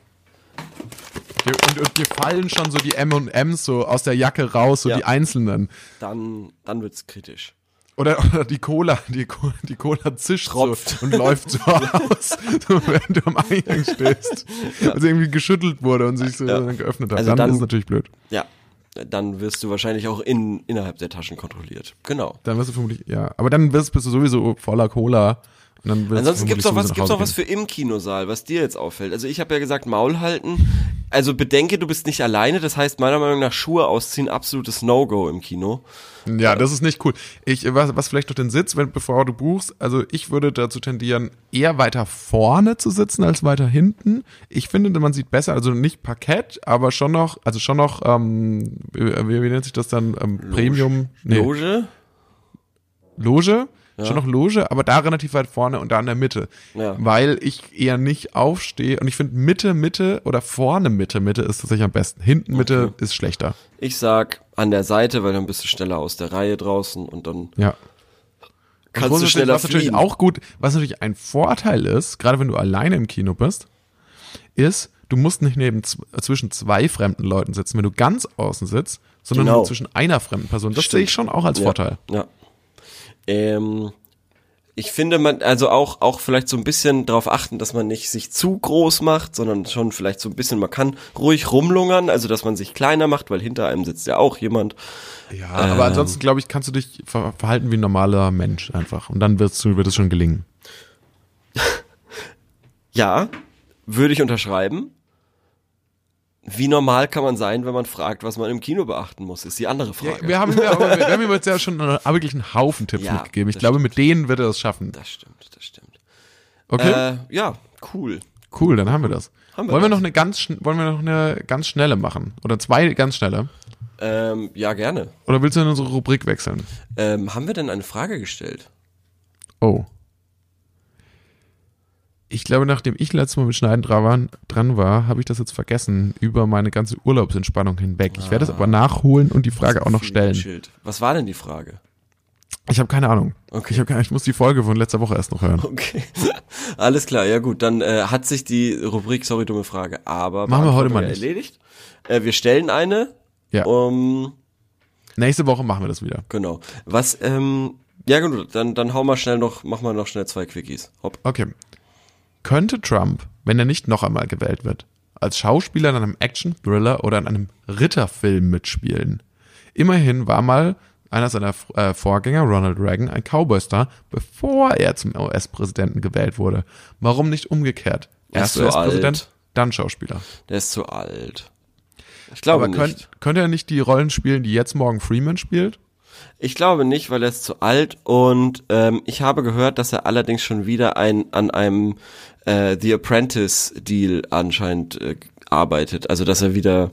Und, und dir fallen schon so die M&M's so aus der Jacke raus, so Ja. die einzelnen. dann, dann wird's kritisch. Oder, oder die Cola, die, die Cola zischt Tropft. so und läuft so aus, so während du am Eingang stehst. Also irgendwie geschüttelt wurde und sich so Ja. geöffnet hat. Also dann, dann- ist es natürlich blöd. Ja, dann wirst du wahrscheinlich auch in, innerhalb der Taschen kontrolliert. Genau. Dann wirst du vermutlich, ja. Aber dann wirst, bist du sowieso voller Cola. Und dann wirst Ansonsten gibt's noch was, gibt's noch was für im Kinosaal, was dir jetzt auffällt. Also ich habe ja gesagt, Maul halten. Also bedenke, du bist nicht alleine. Das heißt, meiner Meinung nach Schuhe ausziehen, absolutes No-Go im Kino. Ja, das ist nicht cool. Ich, was, was vielleicht noch den Sitz, wenn, bevor du buchst, also ich würde dazu tendieren, eher weiter vorne zu sitzen als weiter hinten. Ich finde, man sieht besser, also nicht Parkett, aber schon noch, also schon noch, ähm, wie, wie nennt sich das dann, ähm, Premium, nee, Loge? Loge, schon noch Loge, aber da relativ weit vorne und da in der Mitte. Ja. Weil ich eher nicht aufstehe und ich finde Mitte, Mitte oder vorne Mitte, Mitte ist tatsächlich am besten. Hinten Mitte ist schlechter. Ich sag an der Seite, weil dann bist du schneller aus der Reihe draußen und dann Ja. kannst du schneller was natürlich auch gut, was natürlich ein Vorteil ist, gerade wenn du alleine im Kino bist, ist, du musst nicht neben zwischen zwei fremden Leuten sitzen, wenn du ganz außen sitzt, sondern Genau. nur zwischen einer fremden Person. Das Stimmt. sehe ich schon auch als Vorteil. Ja. Ähm, ich finde man, also auch, auch vielleicht so ein bisschen darauf achten, dass man nicht sich zu groß macht, sondern schon vielleicht so ein bisschen, man kann ruhig rumlungern, also dass man sich kleiner macht, weil hinter einem sitzt ja auch jemand. Ja, aber ansonsten glaube ich, kannst du dich ver verhalten wie ein normaler Mensch einfach und dann wird's, wird es schon gelingen. Ja, würde ich unterschreiben. Wie normal kann man sein, wenn man fragt, was man im Kino beachten muss, ist die andere Frage. Wir haben, ihm ja, aber wir haben ihm jetzt ja schon einen, wirklich einen Haufen Tipps Ja, mitgegeben. Ich das glaube, mit denen wird er es schaffen. das stimmt, das stimmt. Okay, Äh, ja, cool. cool, dann haben wir das. Haben wir wollen wir das. noch eine ganz, wollen wir noch eine ganz schnelle machen oder zwei ganz schnelle? Ähm, ja, gerne. Oder willst du in unsere Rubrik wechseln? Ähm, haben wir denn eine Frage gestellt? Oh. Ich glaube, nachdem ich letztes Mal mit Schneiden dran war, habe ich das jetzt vergessen über meine ganze Urlaubsentspannung hinweg. Ich werde es aber nachholen und die Frage auch noch stellen. Schild. Was war denn die Frage? Ich habe keine Ahnung. Okay. Ich, hab keine, ich muss die Folge von letzter Woche erst noch hören. Okay. Alles klar, ja gut, dann äh, hat sich die Rubrik, sorry, dumme Frage, aber Machen wir heute mal nicht. erledigt. Äh, wir stellen eine. Ja. Um, Nächste Woche machen wir das wieder. genau. Was, ähm, ja gut, dann, dann hau mal schnell noch, mach mal noch schnell zwei Quickies. Hopp. Okay. Könnte Trump, wenn er nicht noch einmal gewählt wird, als Schauspieler in einem Action-Thriller oder in einem Ritterfilm mitspielen? Immerhin war mal einer seiner äh, Vorgänger, Ronald Reagan, ein Cowboy-Star, bevor er zum US-Präsidenten gewählt wurde. Warum nicht umgekehrt? Er Erst US-Präsident, dann Schauspieler. Der ist zu alt. Ich glaube Aber nicht. könnt, könnte er nicht die Rollen spielen, die jetzt Morgan Freeman spielt? Ich glaube nicht, weil er ist zu alt und ähm, ich habe gehört, dass er allerdings schon wieder ein, an einem äh, The Apprentice Deal anscheinend äh, arbeitet. Also dass er wieder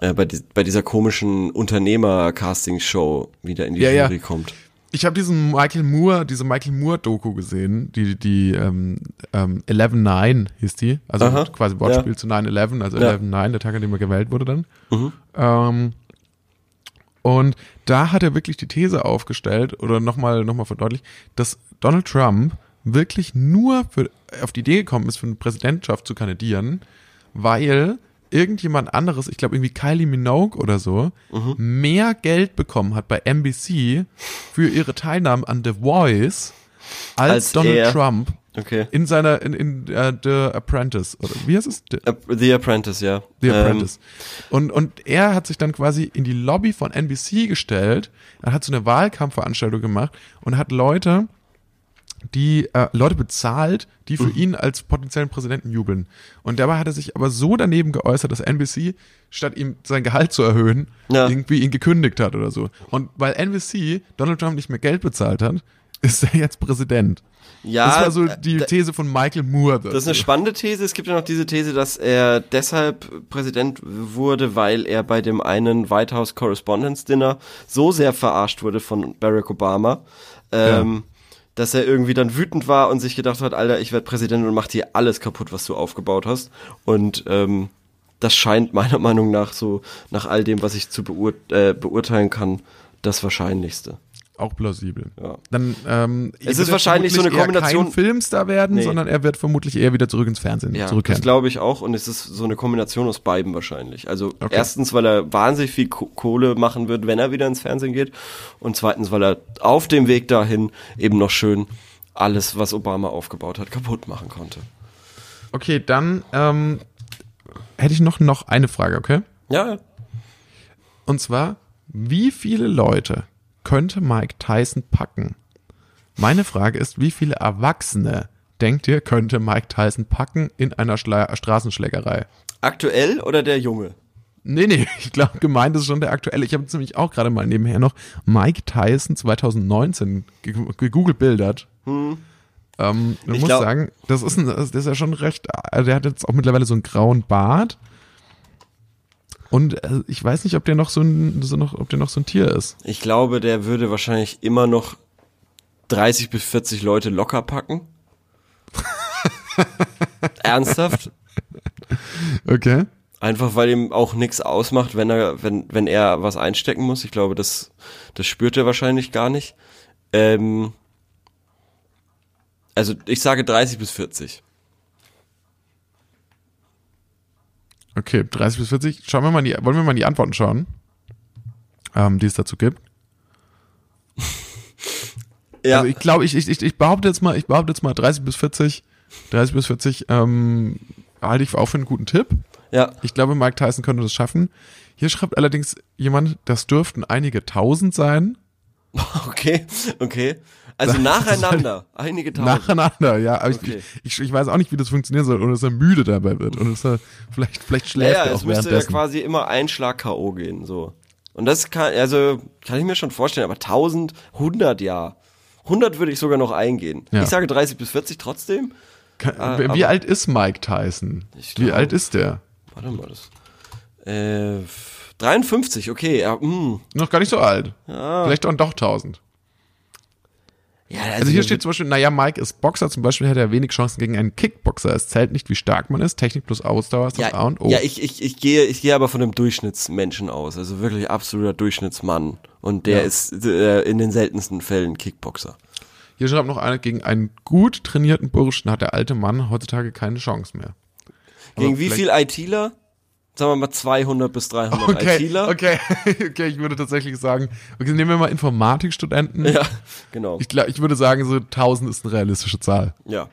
äh, bei, die, bei dieser komischen Unternehmer-Casting-Show wieder in die Ja, ja. Jury kommt. Ich habe diesen Michael Moore, diese Michael Moore-Doku gesehen, die, die ähm, ähm, 11-9 hieß die. Also Aha, quasi Wortspiel zu 9-11, also Ja. 11-9, der Tag, an dem er gewählt wurde dann. Mhm. Ähm, und da hat er wirklich die These aufgestellt oder nochmal noch mal verdeutlicht, dass Donald Trump wirklich nur für, auf die Idee gekommen ist, für eine Präsidentschaft zu kandidieren, weil irgendjemand anderes, ich glaube irgendwie Kylie Minogue oder so, Mhm. mehr Geld bekommen hat bei NBC für ihre Teilnahme an The Voice als, Als Donald er. Trump Okay. in seiner in, in äh, The Apprentice oder wie heißt es? The, The Apprentice, ja. The Ähm, Apprentice. Und, und er hat sich dann quasi in die Lobby von NBC gestellt, er hat so eine Wahlkampfveranstaltung gemacht und hat Leute, die äh, Leute bezahlt, die Mhm. für ihn als potenziellen Präsidenten jubeln. Und dabei hat er sich aber so daneben geäußert, dass NBC, statt ihm sein Gehalt zu erhöhen, Ja. irgendwie ihn gekündigt hat oder so. Und weil NBC Donald Trump nicht mehr Geld bezahlt hat, ist er jetzt Präsident. Ja, das war so äh, die These von Michael Moore. Das ist eine spannende These. Es gibt ja noch diese These, dass er deshalb Präsident wurde, weil er bei dem einen White House Correspondence Dinner so sehr verarscht wurde von Barack Obama, ähm, dass er irgendwie dann wütend war und sich gedacht hat, Alter, ich werde Präsident und mach dir alles kaputt, was du aufgebaut hast. Und ähm, das scheint meiner Meinung nach so, nach all dem, was ich zu beur äh, beurteilen kann, das Wahrscheinlichste. Auch plausibel. Ja. Dann, ähm, Es ist wahrscheinlich so eine Kombination- kein Filmstar werden, Nee. sondern er wird vermutlich eher wieder zurück ins Fernsehen Ja, das zurückkehren. glaube ich auch und es ist so eine Kombination aus beiden wahrscheinlich. Also Okay. erstens, weil er wahnsinnig viel Ko- Kohle machen wird, wenn er wieder ins Fernsehen geht und zweitens, weil er auf dem Weg dahin eben noch schön alles, was Obama aufgebaut hat, kaputt machen konnte. Okay, dann ähm, hätte ich noch, noch eine Frage, okay? Ja, Und zwar, wie viele Leute könnte Mike Tyson packen? Meine Frage ist, wie viele Erwachsene, denkt ihr, könnte Mike Tyson packen in einer Schla Straßenschlägerei? aktuell oder der Junge? Nee, nee, ich glaube, gemeint ist schon der aktuelle. Ich habe nämlich auch gerade mal nebenher noch Mike Tyson 2019 ge- gegoogelt bildert. Ähm, ich Hm. Muss sagen, das ist, ein, das ist ja schon recht, also der hat jetzt auch mittlerweile so einen grauen Bart. Und äh, ich weiß nicht, ob der noch so ein, so noch, ob der noch so ein Tier ist. Ich glaube, der würde wahrscheinlich immer noch 30 bis 40 Leute locker packen. Ernsthaft? Okay. Einfach weil ihm auch nichts ausmacht, wenn er, wenn, wenn er was einstecken muss. Ich glaube, das, das spürt er wahrscheinlich gar nicht. Ähm, also ich sage 30 bis 40. Okay, 30 bis 40. Schauen wir mal die, wollen wir mal die Antworten schauen, ähm, die es dazu gibt. Ja, Also ich glaube, ich, ich, ich, behaupte jetzt mal, ich behaupte jetzt mal 30 bis 40, 30 bis 40, ähm, halte ich auch für einen guten Tipp. ja, Ich glaube, Mike Tyson könnte das schaffen. Hier schreibt allerdings jemand, das dürften einige tausend sein. okay, okay. Also nacheinander, einige tausend. Nacheinander, ja. Aber Okay. ich, ich, ich weiß auch nicht, wie das funktionieren soll. Oder dass er müde dabei wird. Und dass er vielleicht, vielleicht schläft ja, er es auch müsste ja quasi immer ein Schlag K.O. gehen, so. Und das kann, also, kann ich mir schon vorstellen, aber 1000, 100 ja. 100 würde ich sogar noch eingehen. Ja. Ich sage 30 bis 40 trotzdem. Kann, Ah, wie alt ist Mike Tyson? Ich Wie glaub- alt ist der? Warte mal, das. Äh, 53, okay, ja, mh. Noch gar nicht so alt. Vielleicht dann doch 1000. Ja, Also hier der steht zum Beispiel, naja, Mike ist Boxer, zum Beispiel hätte er wenig Chancen gegen einen Kickboxer. Es zählt nicht, wie stark man ist. Technik plus Ausdauer ist das A ja, und O. ja, ich, ich, ich gehe, ich gehe aber von einem Durchschnittsmenschen aus, also wirklich absoluter Durchschnittsmann. Und der Ja. ist äh, in den seltensten Fällen Kickboxer. Hier schreibt noch einer, gegen einen gut trainierten Burschen hat der alte Mann heutzutage keine Chance mehr. Gegen Aber wie viel ITler? Sagen wir mal 200 bis 300 Okay, ITler. okay, okay, ich würde tatsächlich sagen, okay, nehmen wir mal Informatikstudenten. Ja, genau. Ich, glaub, ich würde sagen, so 1000 ist eine realistische Zahl. ja.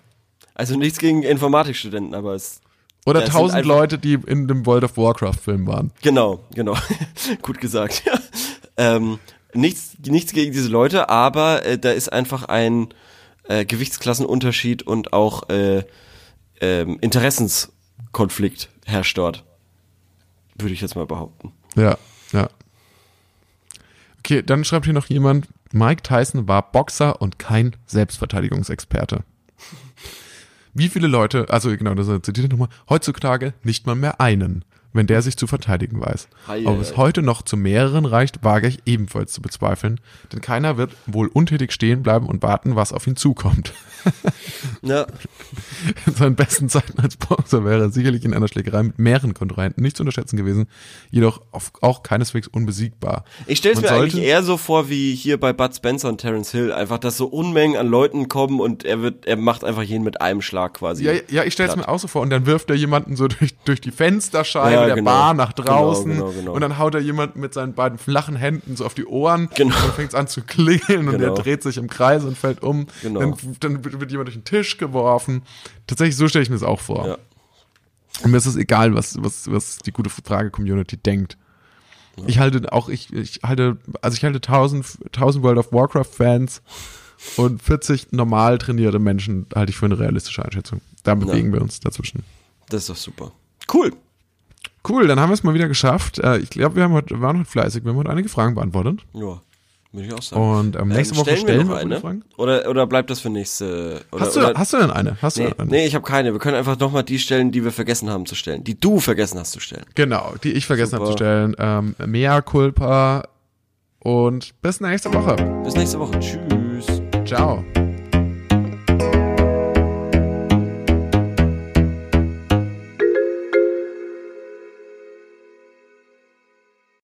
Also nichts gegen Informatikstudenten, aber es Oder Ja, es sind 1000 einfach- Leute, die in dem World of Warcraft Film waren. Genau, genau. Gut gesagt, ja. Ähm, nichts, nichts gegen diese Leute, aber äh, da ist einfach ein äh, Gewichtsklassenunterschied und auch äh, ähm, Interessenskonflikt herrscht dort. Würde ich jetzt mal behaupten. Ja, ja. Okay, dann schreibt hier noch jemand, Mike Tyson war Boxer und kein Selbstverteidigungsexperte. Wie viele Leute, also genau, das zitiert nochmal, heutzutage nicht mal mehr einen, wenn der sich zu verteidigen weiß. Hei, Ob es heute noch zu mehreren reicht, wage ich ebenfalls zu bezweifeln, denn keiner wird wohl untätig stehen bleiben und warten, was auf ihn zukommt. Ja, In seinen besten Zeiten als Boxer wäre er sicherlich in einer Schlägerei mit mehreren Kontrahenten nicht zu unterschätzen gewesen, jedoch auch keineswegs unbesiegbar. ich stelle es mir eigentlich eher so vor wie hier bei Bud Spencer und Terence Hill, einfach, dass so Unmengen an Leuten kommen und er wird, er macht einfach jeden mit einem Schlag quasi. Ja, ja, ich stelle es mir auch so vor. Und dann wirft er jemanden so durch, durch die Fensterscheibe Ja, der genau. Bar nach draußen. Genau, genau, genau. Und dann haut er jemanden mit seinen beiden flachen Händen so auf die Ohren. Genau. Und dann fängt es an zu klingeln und Genau. er dreht sich im Kreis und fällt um. Genau. Dann, dann wird jemand durch den Tisch geworfen. Tatsächlich, so stelle ich mir das auch vor. Ja. Und mir ist es egal, was, was, was die gute Frage-Community denkt. Ich halte auch, ich, ich halte, also ich halte 1000, 1000 World of Warcraft-Fans und 40 normal trainierte Menschen halte ich für eine realistische Einschätzung. Da bewegen wir uns dazwischen. Das ist doch super. Cool. Cool, dann haben wir es mal wieder geschafft. Äh, Ich glaube, wir haben heute, waren heute fleißig. Wir haben heute einige Fragen beantwortet. Ja, würde ich auch sagen. Und ähm, nächste Woche stellen, wir noch eine. Fragen. Oder, oder bleibt das für nächste? Oder, Hast du, oder, hast du denn eine? Hast du nee, denn eine? nee, ich habe keine. Wir können einfach nochmal die stellen, die wir vergessen haben zu stellen. Die du vergessen hast zu stellen. Genau, die ich vergessen habe zu stellen. Ähm, Mea culpa und bis nächste Woche. Bis nächste Woche. Tschüss. Ciao.